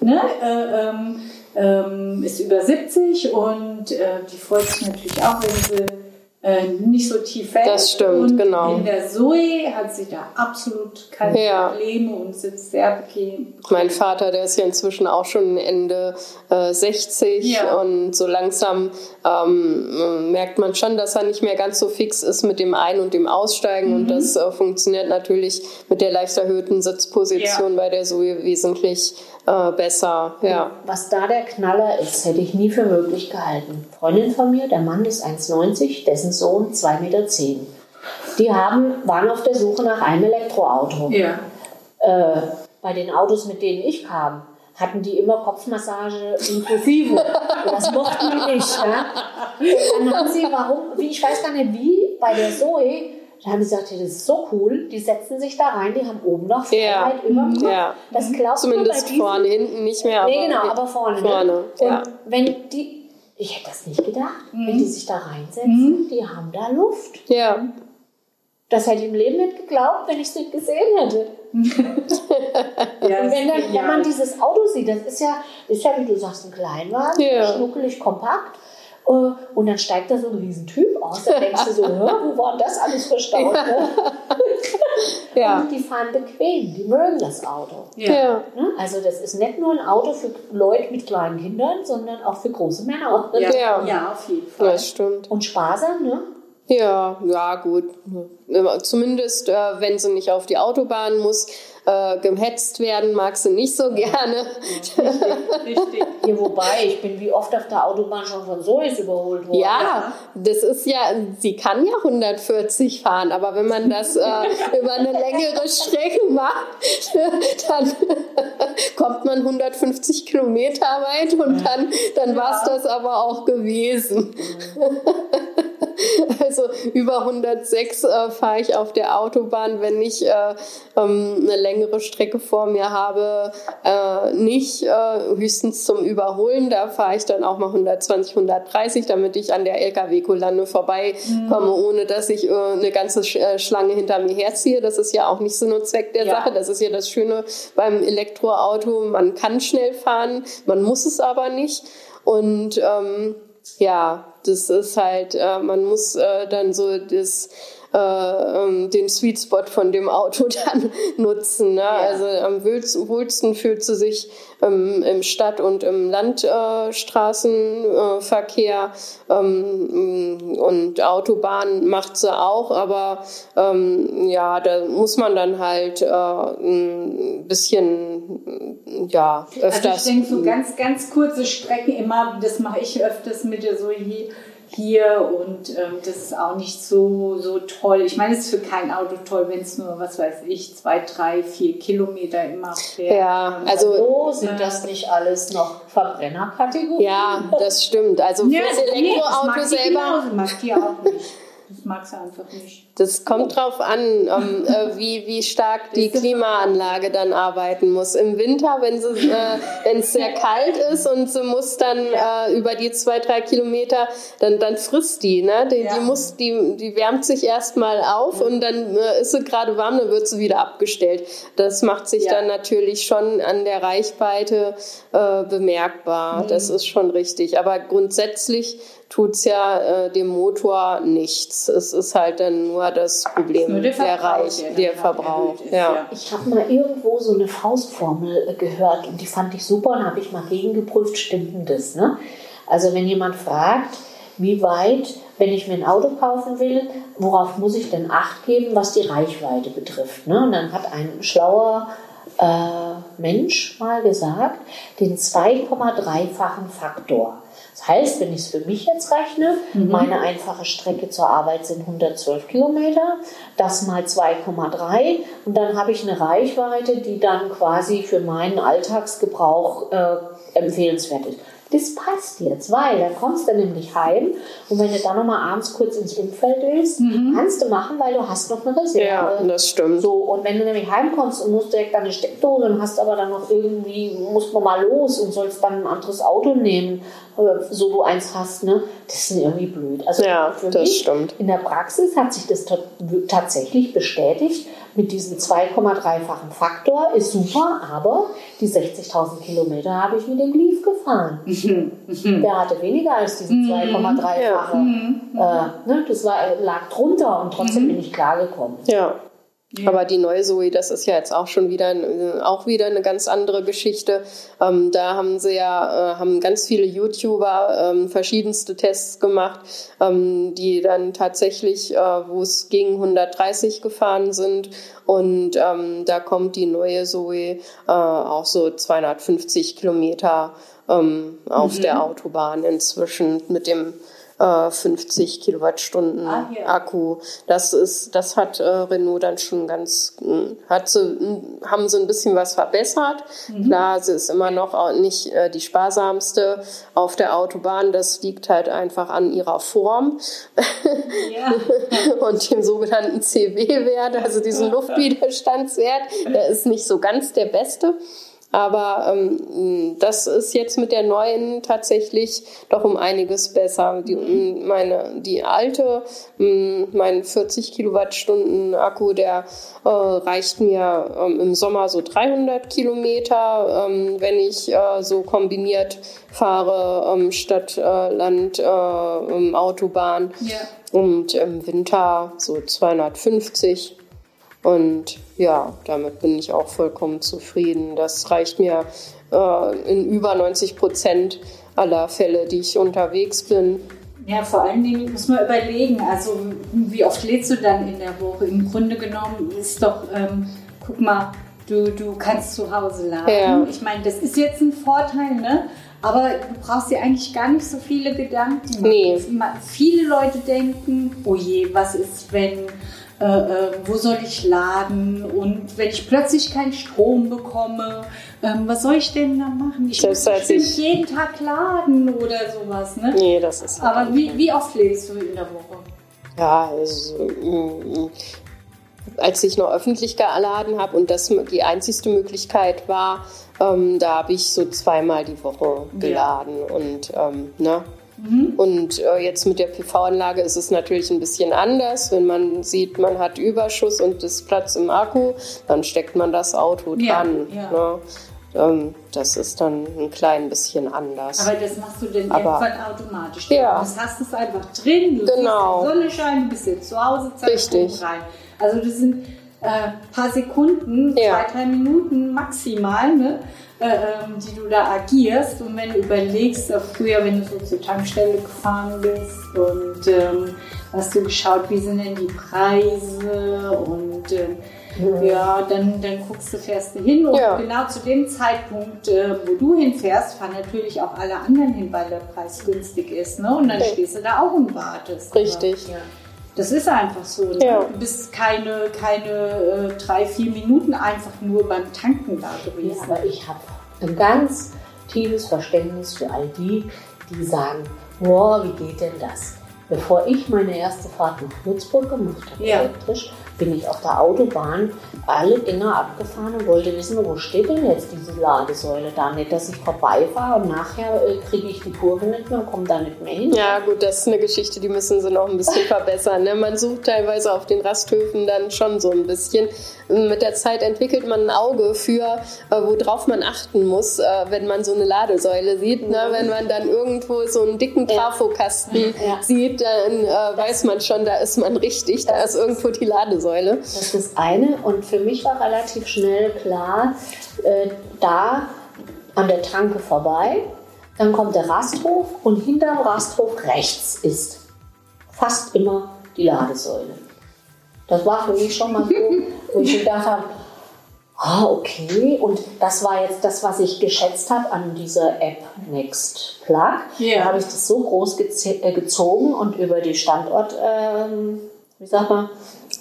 ne, äh, ähm, ähm, ist über 70 und äh, die freut sich natürlich auch, wenn sie äh, nicht so tief fällt. Das stimmt, und genau. In der Zoe hat sie da absolut keine Ja. Probleme und sitzt sehr bequem. Mein Vater, der ist ja inzwischen auch schon Ende äh, 60 Ja. und so langsam ähm, merkt man schon, dass er nicht mehr ganz so fix ist mit dem Ein- und dem Aussteigen und das äh, funktioniert natürlich mit der leicht erhöhten Sitzposition bei der Zoe wesentlich äh, besser. Ja. Was da der Knaller ist, hätte ich nie für möglich gehalten. Freundin von mir, der Mann ist 1,90, dessen Sohn 2,10 Meter. Die haben, waren auf der Suche nach einem Elektroauto. Ja. Äh, bei den Autos, mit denen ich kam, hatten die immer Kopfmassage inklusive. Und das mochten die nicht. Ja? Und dann haben sie, warum, wie, ich weiß gar nicht wie, bei der Zoe, da haben sie gesagt, das ist so cool, die setzen sich da rein, die haben oben noch Ja. Freiheit über dem Kopf. Ja. Das glaubst Zumindest du bei diesen, vorne, hinten nicht mehr. Nee, genau, aber aber vorne. Vorne, ne? ja. Und wenn die, ich hätte das nicht gedacht, Mhm. wenn die sich da reinsetzen, die haben da Luft. Ja. Das hätte ich im Leben nicht geglaubt, wenn ich es nicht gesehen hätte. Ja, Und wenn, dann, wenn man dieses Auto sieht, das ist ja, ist ja wie du sagst, ein Kleinwagen, Ja. schnuckelig, kompakt. Äh, Und dann steigt da so ein Riesentyp aus. Da denkst du so, Hä, wo war das alles verstaut? Ne? Ja. Und die fahren bequem, die mögen das Auto. Ja. ja. Ne? Also das ist nicht nur ein Auto für Leute mit kleinen Kindern, sondern auch für große Männer. Ja, Ja. ja. auf jeden Fall. Das stimmt. Und sparsam, ne? Ja, ja, gut. Ja, Zumindest, äh, wenn sie nicht auf die Autobahn muss, äh, gehetzt werden, mag sie nicht so gerne. Richtig. Ja, wobei, ich bin wie oft auf der Autobahn schon von Sois überholt worden. Ja, das ist ja, sie kann ja 140 fahren, aber wenn man das äh, über eine längere Strecke macht, dann kommt man 150 Kilometer weit und dann, dann war es das aber auch gewesen. Also über 106 äh, fahre ich auf der Autobahn, wenn ich äh, ähm, eine längere Strecke vor mir habe, äh, nicht. Äh, höchstens zum Überholen, da fahre ich dann auch mal 120, 130, damit ich an der LKW-Kolonne vorbeikomme, ohne dass ich äh, eine ganze Sch äh, Schlange hinter mir herziehe. Das ist ja auch nicht Sinn und Zweck der Ja. Sache. Das ist ja das Schöne beim Elektroauto. Man kann schnell fahren, man muss es aber nicht. Und ähm, ja, das ist halt, äh, man muss äh, dann so das, äh, ähm, den Sweet Spot von dem Auto dann nutzen. Ne? Also am wohlsten, fühlt sie sich ähm, im Stadt- und im Landstraßenverkehr äh, ähm, und Autobahn macht sie auch, aber ähm, ja, da muss man dann halt äh, ein bisschen ja öfters. Also ich denke so ganz, ganz kurze Strecken immer, das mache ich öfters mit der so hier, hier und ähm, das ist auch nicht so, so toll. Ich meine, es ist für kein Auto toll, wenn es nur, was weiß ich, zwei, drei, vier Kilometer immer fährt. ja, also So sind das nicht alles noch Verbrennerkategorien. Ja, das stimmt. Also Ja, nee, das Elektroauto mag die selber. genauso, mag die auch nicht. Das mag es einfach nicht. Das kommt drauf an, ähm, äh, wie, wie stark die Klimaanlage dann arbeiten muss. Im Winter, wenn es äh, sehr kalt ist und sie muss dann äh, über die zwei, drei Kilometer, dann, dann frisst die. Ne? Die, ja. die, muss, die, die wärmt sich erstmal auf und dann äh, ist sie gerade warm, dann wird sie wieder abgestellt. Das macht sich ja. dann natürlich schon an der Reichweite äh, bemerkbar. Mhm. Das ist schon richtig. Aber grundsätzlich tut es ja äh, dem Motor nichts. Es ist halt dann nur das Problem, nur der, der Reich, der, der Verbrauch. Ist, ja. Ich habe mal irgendwo so eine Faustformel äh, gehört und die fand ich super und habe ich mal gegengeprüft, stimmt denn das? Ne? Also wenn jemand fragt, wie weit, wenn ich mir ein Auto kaufen will, worauf muss ich denn Acht geben, was die Reichweite betrifft? Ne? Und dann hat ein schlauer äh, Mensch mal gesagt, den 2,3-fachen Faktor. Das heißt, wenn ich es für mich jetzt rechne, mhm. meine einfache Strecke zur Arbeit sind 112 Kilometer, das mal 2,3 und dann habe ich eine Reichweite, die dann quasi für meinen Alltagsgebrauch äh, empfehlenswert ist. Das passt jetzt, weil dann kommst du nämlich heim und wenn du dann nochmal abends kurz ins Umfeld willst, mhm. kannst du machen, weil du hast noch eine Reserve. Ja, das stimmt. So, und wenn du nämlich heimkommst und musst direkt deine Steckdose und hast aber dann noch irgendwie, musst mal los und sollst dann ein anderes Auto nehmen, äh, so du eins hast, ne? Das ist irgendwie blöd. Also ja, für das mich stimmt. in der Praxis hat sich das tatsächlich bestätigt, mit diesem 2,3-fachen Faktor ist super, aber die 60.000 Kilometer habe ich mit dem Leaf gefahren. Mhm. Der hatte weniger als diesen 2,3-fache. Mhm. Äh, ne, das war, lag drunter und trotzdem mhm. bin ich klargekommen. Ja. Ja. Aber die neue Zoe, das ist ja jetzt auch schon wieder, äh, auch wieder eine ganz andere Geschichte. Ähm, da haben sie ja, äh, haben ganz viele YouTuber ähm, verschiedenste Tests gemacht, ähm, die dann tatsächlich, äh, wo es gegen 130 gefahren sind. Und ähm, da kommt die neue Zoe äh, auch so 250 Kilometer ähm, auf mhm. der Autobahn inzwischen mit dem 50 äh, Kilowattstunden ah, Akku. Das ist, das hat äh, Renault dann schon ganz, hm, hat sie, hm, haben sie ein bisschen was verbessert. Mhm. Klar, sie ist immer noch nicht äh, die sparsamste auf der Autobahn. Das liegt halt einfach an ihrer Form ja. und dem sogenannten CW-Wert, also diesen Luftwiderstandswert. Der ist nicht so ganz der beste. Aber ähm, das ist jetzt mit der neuen tatsächlich doch um einiges besser. Die, meine, die alte, mein 40 Kilowattstunden Akku, der äh, reicht mir ähm, im Sommer so 300 Kilometer, ähm, wenn ich äh, so kombiniert fahre ähm, Stadt, äh, Land, äh, Autobahn. Ja. Und im Winter so 250. Und ja, damit bin ich auch vollkommen zufrieden. Das reicht mir äh, in über 90 Prozent aller Fälle, die ich unterwegs bin. Ja, vor allen Dingen muss man überlegen, also wie oft lädst du dann in der Woche? Im Grunde genommen ist doch, ähm, guck mal, du, du kannst zu Hause laden. Ja. Ich meine, das ist jetzt ein Vorteil, ne? Aber du brauchst dir eigentlich gar nicht so viele Gedanken. Nee. Viele Leute denken, oh je, was ist, wenn äh, äh, wo soll ich laden und wenn ich plötzlich keinen Strom bekomme, ähm, was soll ich denn da machen? Ich muss bestimmt jeden Tag laden oder sowas. Ne? Nee, das ist. Aber wie, wie oft lädst du in der Woche? Ja, also, mm, als ich noch öffentlich geladen habe und das die einzigste Möglichkeit war, ähm, da habe ich so zweimal die Woche geladen ja. und ähm, ne, Mhm. Und äh, jetzt mit der PV-Anlage ist es natürlich ein bisschen anders. Wenn man sieht, man hat Überschuss und ist Platz im Akku, dann steckt man das Auto dran. Ja, ja. Ne? Ähm, das ist dann ein klein bisschen anders. Aber das machst du denn Aber, irgendwann automatisch. Ja. Das hast es einfach drin. Du genau. die Sonne scheinen, du bist jetzt zu Hause, zack, Richtig. rein. Also das sind ein äh, paar Sekunden, ja. zwei, drei Minuten maximal. Ne? Äh, ähm, die du da agierst. Und wenn du überlegst, früher, wenn du so zur Tankstelle gefahren bist und ähm, hast du geschaut, wie sind denn die Preise und ähm, mhm. ja, dann, dann guckst du, fährst du hin und ja. genau zu dem Zeitpunkt, äh, wo du hinfährst, fahren natürlich auch alle anderen hin, weil der Preis günstig ist. Ne? Und dann okay. stehst du da auch und wartest. Richtig. Ja. Das ist einfach so. Ne? Ja. Du bist keine, keine äh, drei, vier Minuten einfach nur beim Tanken da gewesen. Ja, aber ich habe ein ganz tiefes Verständnis für all die, die sagen, boah, wie geht denn das? bevor ich meine erste Fahrt nach Würzburg gemacht habe, Ja. elektrisch, bin ich auf der Autobahn alle Dinger abgefahren und wollte wissen, wo steht denn jetzt diese Ladesäule da? Nicht, dass ich vorbeifahre und nachher äh, kriege ich die Kurve nicht mehr und komme da nicht mehr hin. Ja, gut, das ist eine Geschichte, die müssen sie noch ein bisschen verbessern. Ne? Man sucht teilweise auf den Rasthöfen dann schon so ein bisschen. Mit der Zeit entwickelt man ein Auge für, äh, worauf man achten muss, äh, wenn man so eine Ladesäule sieht. Ne? Wenn man dann irgendwo so einen dicken Ja. Trafokasten Ja. sieht, dann äh, weiß man schon, da ist man richtig, da ist irgendwo die Ladesäule. Das ist eine. Und für mich war relativ schnell klar, äh, da an der Tanke vorbei, dann kommt der Rasthof und hinterm Rasthof rechts ist fast immer die Ladesäule. Das war für mich schon mal so, wo ich gedacht habe, ah, okay. Und das war jetzt das, was ich geschätzt habe an dieser App Next Plug. Ja. Da habe ich das so groß äh, gezogen und über die Standort, ähm, wie sagt man,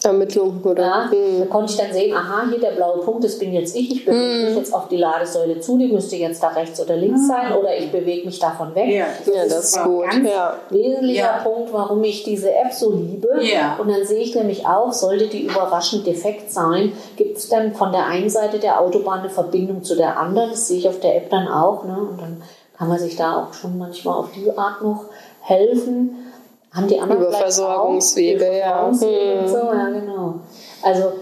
Ermittlung oder? ja, Hm. da konnte ich dann sehen, aha, hier der blaue Punkt, das bin jetzt ich. Ich bewege mich jetzt auf die Ladesäule zu, die müsste jetzt da rechts oder links sein oder ich bewege mich davon weg. Ja, Ja, das ist gut. Ganz Ja. wesentlicher Ja. Punkt, warum ich diese App so liebe. Ja. Und dann sehe ich nämlich auch, sollte die überraschend defekt sein, gibt es dann von der einen Seite der Autobahn eine Verbindung zu der anderen. Das sehe ich auf der App dann auch. Ne? Und dann kann man sich da auch schon manchmal auf die Art noch helfen. Haben die anderen Über Versorgungswege, auch? ja. Hm. so, ja, genau. Also,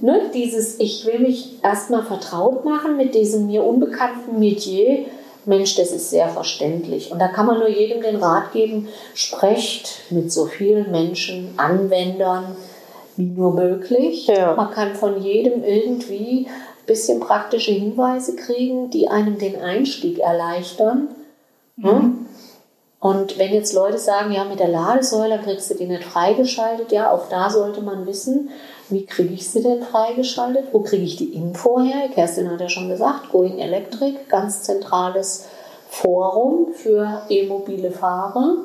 ne, dieses, ich will mich erstmal vertraut machen mit diesem mir unbekannten Metier. Mensch, das ist sehr verständlich. Und da kann man nur jedem den Rat geben, sprecht mit so vielen Menschen, Anwendern, wie nur möglich. Ja. Man kann von jedem irgendwie ein bisschen praktische Hinweise kriegen, die einem den Einstieg erleichtern. Ne? Und wenn jetzt Leute sagen, ja, mit der Ladesäule kriegst du die nicht freigeschaltet, ja, auch da sollte man wissen, wie kriege ich sie denn freigeschaltet? Wo kriege ich die Info her? Kerstin hat ja schon gesagt, Going Electric, ganz zentrales Forum für e-mobile Fahrer.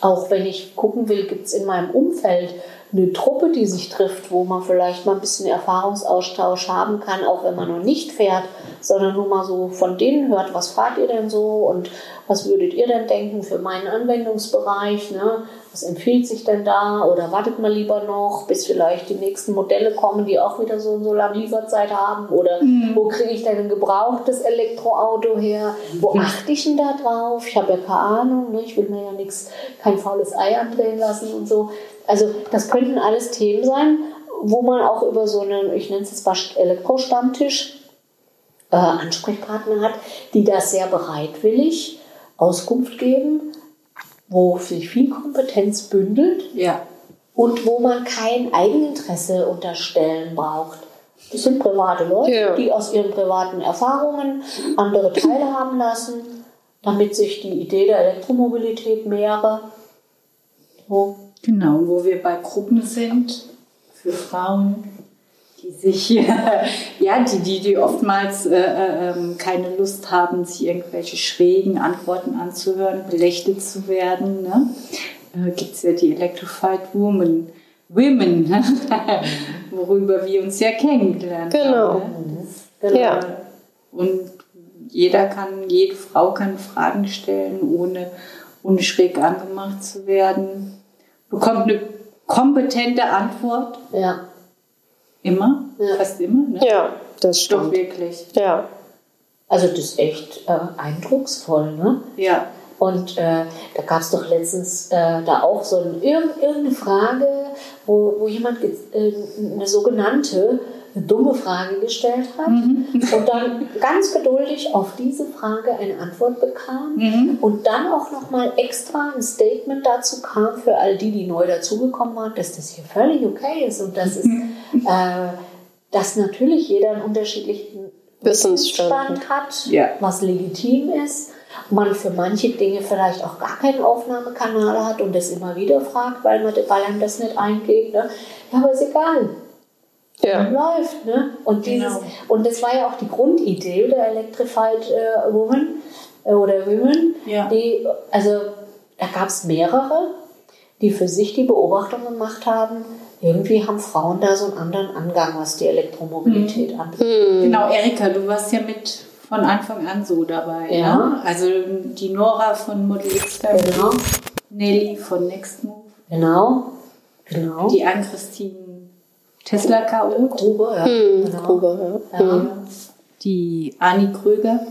Auch wenn ich gucken will, gibt es in meinem Umfeld eine Truppe, die sich trifft, wo man vielleicht mal ein bisschen Erfahrungsaustausch haben kann, auch wenn man noch nicht fährt, sondern nur mal so von denen hört, was fahrt ihr denn so und was würdet ihr denn denken für meinen Anwendungsbereich, ne? was empfiehlt sich denn da oder wartet mal lieber noch, bis vielleicht die nächsten Modelle kommen, die auch wieder so und so lange Lieferzeit haben oder wo kriege ich denn ein gebrauchtes Elektroauto her, wo achte ich denn da drauf, ich habe ja keine Ahnung, ne? ich will mir ja nichts, kein faules Ei andrehen lassen und so. Also das könnten alles Themen sein, wo man auch über so einen, ich nenne es jetzt mal Elektrostammtisch, äh, Ansprechpartner hat, die da sehr bereitwillig Auskunft geben, wo sich viel Kompetenz bündelt Ja. und wo man kein Eigeninteresse unterstellen braucht. Das sind private Leute, Ja. die aus ihren privaten Erfahrungen andere teilhaben lassen, damit sich die Idee der Elektromobilität mehre. So. Genau, wo wir bei Gruppen sind für Frauen, die sich, ja, die, die, die oftmals äh, äh, ähm, keine Lust haben, sich irgendwelche schrägen Antworten anzuhören, belächelt zu werden. Ne? Äh, Gibt es ja die Electrified Woman, Women, ne? worüber wir uns ja kennengelernt Genau. haben. Ne? Das, Genau. Ja. Und jeder kann, jede Frau kann Fragen stellen, ohne, ohne schräg angemacht zu werden. Bekommt eine kompetente Antwort. Ja. Immer. Ja. Fast immer. Ne? Ja, das Doch stimmt. wirklich. Ja. Also das ist echt äh, eindrucksvoll, ne? Ja. Und äh, da gab es doch letztens äh, da auch so ein, irgend, irgendeine Frage, wo, wo jemand äh, eine sogenannte eine dumme Frage gestellt hat und dann ganz geduldig auf diese Frage eine Antwort bekam und dann auch nochmal extra ein Statement dazu kam für all die, die neu dazugekommen waren, dass das hier völlig okay ist und dass, es, äh, dass natürlich jeder einen unterschiedlichen Wissensstand Wissensstand hat, Ja. was legitim ist. Man für manche Dinge vielleicht auch gar keinen Aufnahmekanal hat und das immer wieder fragt, weil, man, weil einem das nicht eingeht. Ne? Ja, aber ist egal. Ja. Läuft. Ne? Und, dieses, Genau. und das war ja auch die Grundidee der Electrified äh, Woman äh, oder Women. Ja. Die, also da gab es mehrere, die für sich die Beobachtung gemacht haben, irgendwie haben Frauen da so einen anderen Angang, was die Elektromobilität Mhm. anbelangt. Genau, Erika, du warst ja mit von Anfang an so dabei. Ja. Ne? Also die Nora von Model X. Genau. Nelly von Nextmove. Genau. Genau. Die Ann-Christine Tesla K.O. Gruber, ja. Hm, genau. Gruber, ja. Ja. Die Anni Kröger.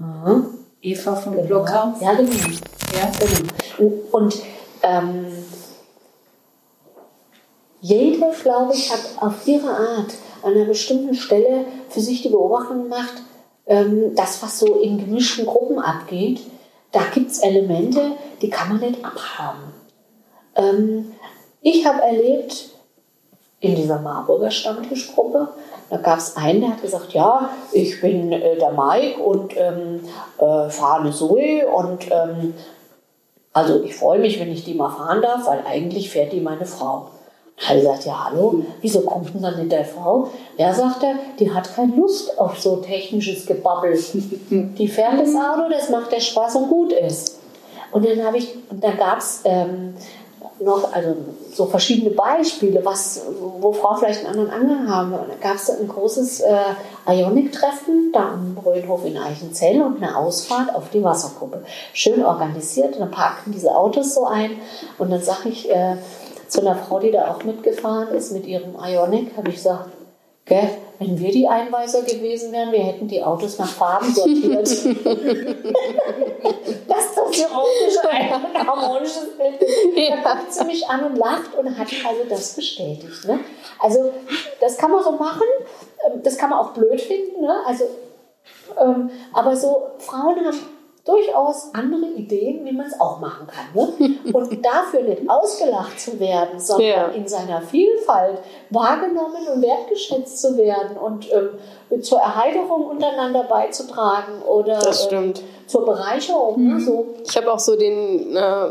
Aha. Eva vom Genau. Blockhaus. Ja, genau. Ja. Genau. Und ähm, jede, glaube ich, hat auf ihre Art an einer bestimmten Stelle für sich die Beobachtung gemacht, ähm, das, was so in gemischten Gruppen abgeht, da gibt es Elemente, die kann man nicht abhaben. Ähm, ich habe erlebt, in dieser Marburger Stammtischgruppe, da gab es einen, der hat gesagt, ja, ich bin äh, der Mike und ähm, äh, fahre eine Zoe und ähm, also ich freue mich, wenn ich die mal fahren darf, weil eigentlich fährt die meine Frau. Ich gesagt, ja hallo, wieso kommt denn dann nicht der Frau? Ja, sagt er, die hat keine Lust auf so technisches Gebabbel. Die fährt das Auto, das macht der Spaß und gut ist. Und dann habe ich, und dann gab es ähm, noch also so verschiedene Beispiele, was, wo Frauen vielleicht einen anderen Angang haben. Und da gab es ein großes äh, Ionic-Treffen da am Bröllhof in Eichenzell und eine Ausfahrt auf die Wasserkuppe. Schön organisiert. Dann parkten diese Autos so ein. Und dann sage ich äh, zu einer Frau, die da auch mitgefahren ist mit ihrem Ionic, habe ich gesagt, Gell, wenn wir die Einweiser gewesen wären, wir hätten die Autos nach Farben sortiert. dass das hier optisch ein harmonisches Bild ist. Da guckt sie mich an und lacht und hat also das bestätigt. Ne? Also das kann man so machen, ähm, das kann man auch blöd finden. Ne? Also, ähm, aber so Frauen haben durchaus andere Ideen, wie man es auch machen kann. Ne? Und dafür nicht ausgelacht zu werden, sondern Ja. in seiner Vielfalt wahrgenommen und wertgeschätzt zu werden und ähm, zur Erheiterung untereinander beizutragen oder ähm, zur Bereicherung. Ne? So. Ich habe auch so den, äh,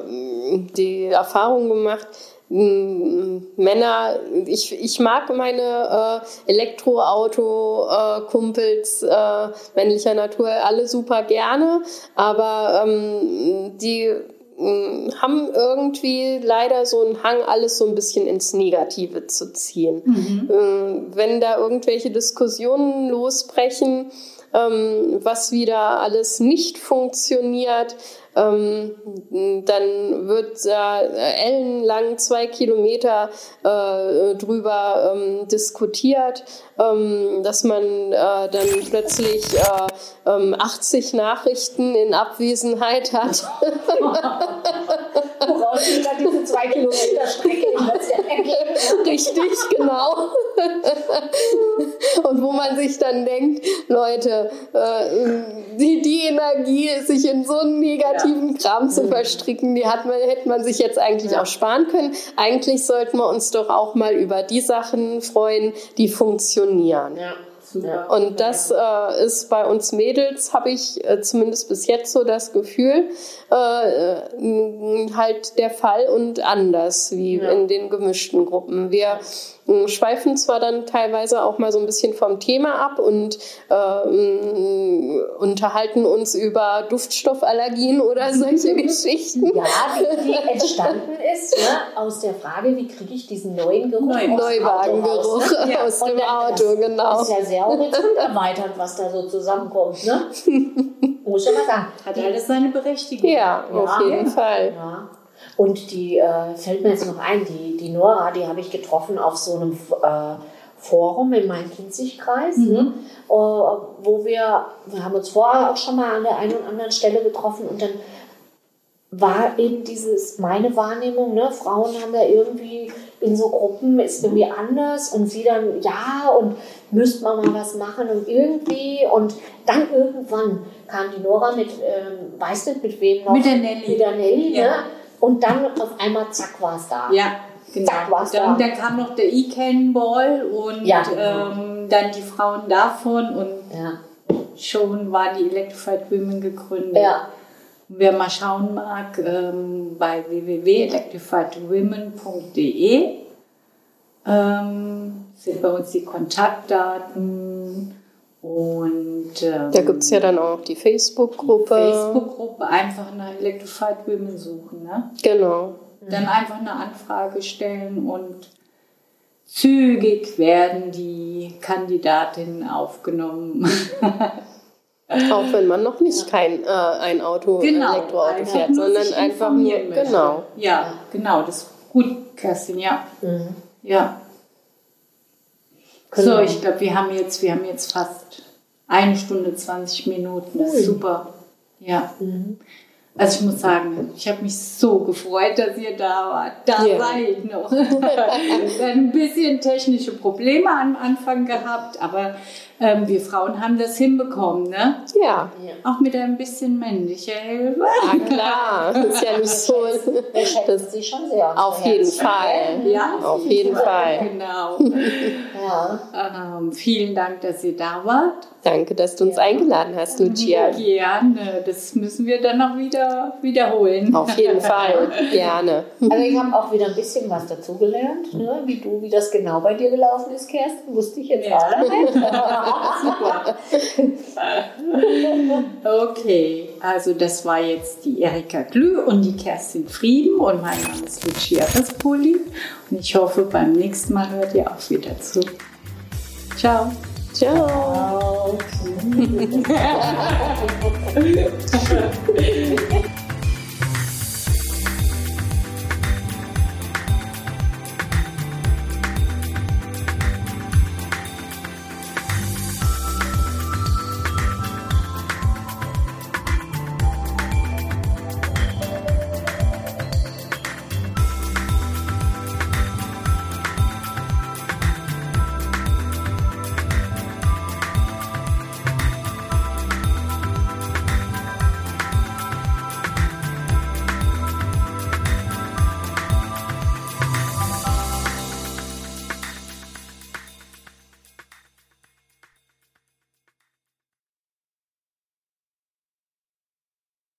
die Erfahrung gemacht, Männer, ich, ich mag meine äh, Elektroauto-Kumpels äh, männlicher Natur alle super gerne, aber ähm, die haben irgendwie leider so einen Hang, alles so ein bisschen ins Negative zu ziehen. Ähm, Wenn da irgendwelche Diskussionen losbrechen, ähm, was wieder alles nicht funktioniert, ähm, dann wird da ellenlang zwei Kilometer äh, drüber ähm, diskutiert, ähm, dass man äh, dann plötzlich äh, ähm, 80 Nachrichten in Abwesenheit hat. Woraus sich dann diese zwei Kilometer Strecke letztlich ergeben. Richtig, genau. Und wo man sich dann denkt, Leute, äh, die, die Energie, sich in so einen negativen Kram zu verstricken, die hat man, hätte man sich jetzt eigentlich auch sparen können. Eigentlich sollten wir uns doch auch mal über die Sachen freuen, die funktionieren. Ja. Super. Und das äh, ist bei uns Mädels, habe ich äh, zumindest bis jetzt so das Gefühl, äh, äh, halt der Fall und anders wie Ja. in den gemischten Gruppen. Wir äh, schweifen zwar dann teilweise auch mal so ein bisschen vom Thema ab und äh, mh, unterhalten uns über Duftstoffallergien oder solche Geschichten. Ja, die, die entstanden ist ne, aus der Frage, wie kriege ich diesen neuen Geruch aus Auto Neuwagengeruch raus, ne? Ja, aus dem dann- Auto, das genau. ist ja sehr horizont erweiternd, was da so zusammenkommt. Ne? Muss ich mal sagen. Hat alles seine Berechtigung. Ja, auf Ja. jeden Fall. Ja. Und die äh, fällt mir jetzt noch ein, die, die Nora, die habe ich getroffen auf so einem äh, Forum in meinem Kinzigkreis, ne? äh, wo wir, wir haben uns vorher auch schon mal an der einen oder anderen Stelle getroffen und dann war eben dieses, meine Wahrnehmung, ne, Frauen haben da irgendwie in so Gruppen, ist irgendwie anders und sie dann, ja, und müsste man mal was machen und irgendwie und dann irgendwann kam die Nora mit, ähm, weiß nicht mit wem noch. Mit der Nelly. Mit der Nelly, Ja. ne? Und dann auf einmal, zack, war es da. Ja, genau. Zack, war's dann, da. dann kam noch der E-Can Ball und Ja, genau. ähm, dann die Frauen davon und Ja. schon war die Electrified Women gegründet. Ja. Wer mal schauen mag, ähm, bei www.electrifiedwomen.de ähm, sind bei uns die Kontaktdaten und ähm, Da gibt es ja dann auch die Facebook-Gruppe. Facebook-Gruppe einfach nach Electrified Women suchen. Ne? Genau. Dann einfach eine Anfrage stellen und zügig werden die Kandidatinnen aufgenommen. Auch wenn man noch nicht kein äh, ein Auto, Genau, Elektroauto fährt, sondern einfach nur, genau. Ja, genau, das ist gut, Kerstin, ja. Ja. So, Genau. ich glaube, wir haben jetzt, wir haben jetzt fast eine Stunde 20 Minuten. Das ist super. Ja. Also ich muss sagen, ich habe mich so gefreut, dass ihr da wart. Da Ja. seid noch. wir hatten ein bisschen technische Probleme am Anfang gehabt, aber ähm, wir Frauen haben das hinbekommen, ne? Ja, Auch mit ein bisschen männlicher Hilfe. ah, klar. Ist ja nicht so. Wir schätzen sie schon sehr. Auf jeden Fall. Ja, Auf jeden Fall. Genau. Ja. Ähm, vielen Dank, dass ihr da wart. Danke, dass du uns eingeladen hast, Lucia. Gerne, das müssen wir dann noch wieder wiederholen. Auf jeden Fall. Gerne. Also ich habe auch wieder ein bisschen was dazugelernt, ne? wie du, wie das genau bei dir gelaufen ist, Kerstin, wusste ich jetzt Ja. auch nicht. Okay, also das war jetzt die Erika Glü und die Kerstin Frieden und mein Name ist Lucia Rispoli und ich hoffe, beim nächsten Mal hört ihr auch wieder zu. Ciao. Ciao. Ciao.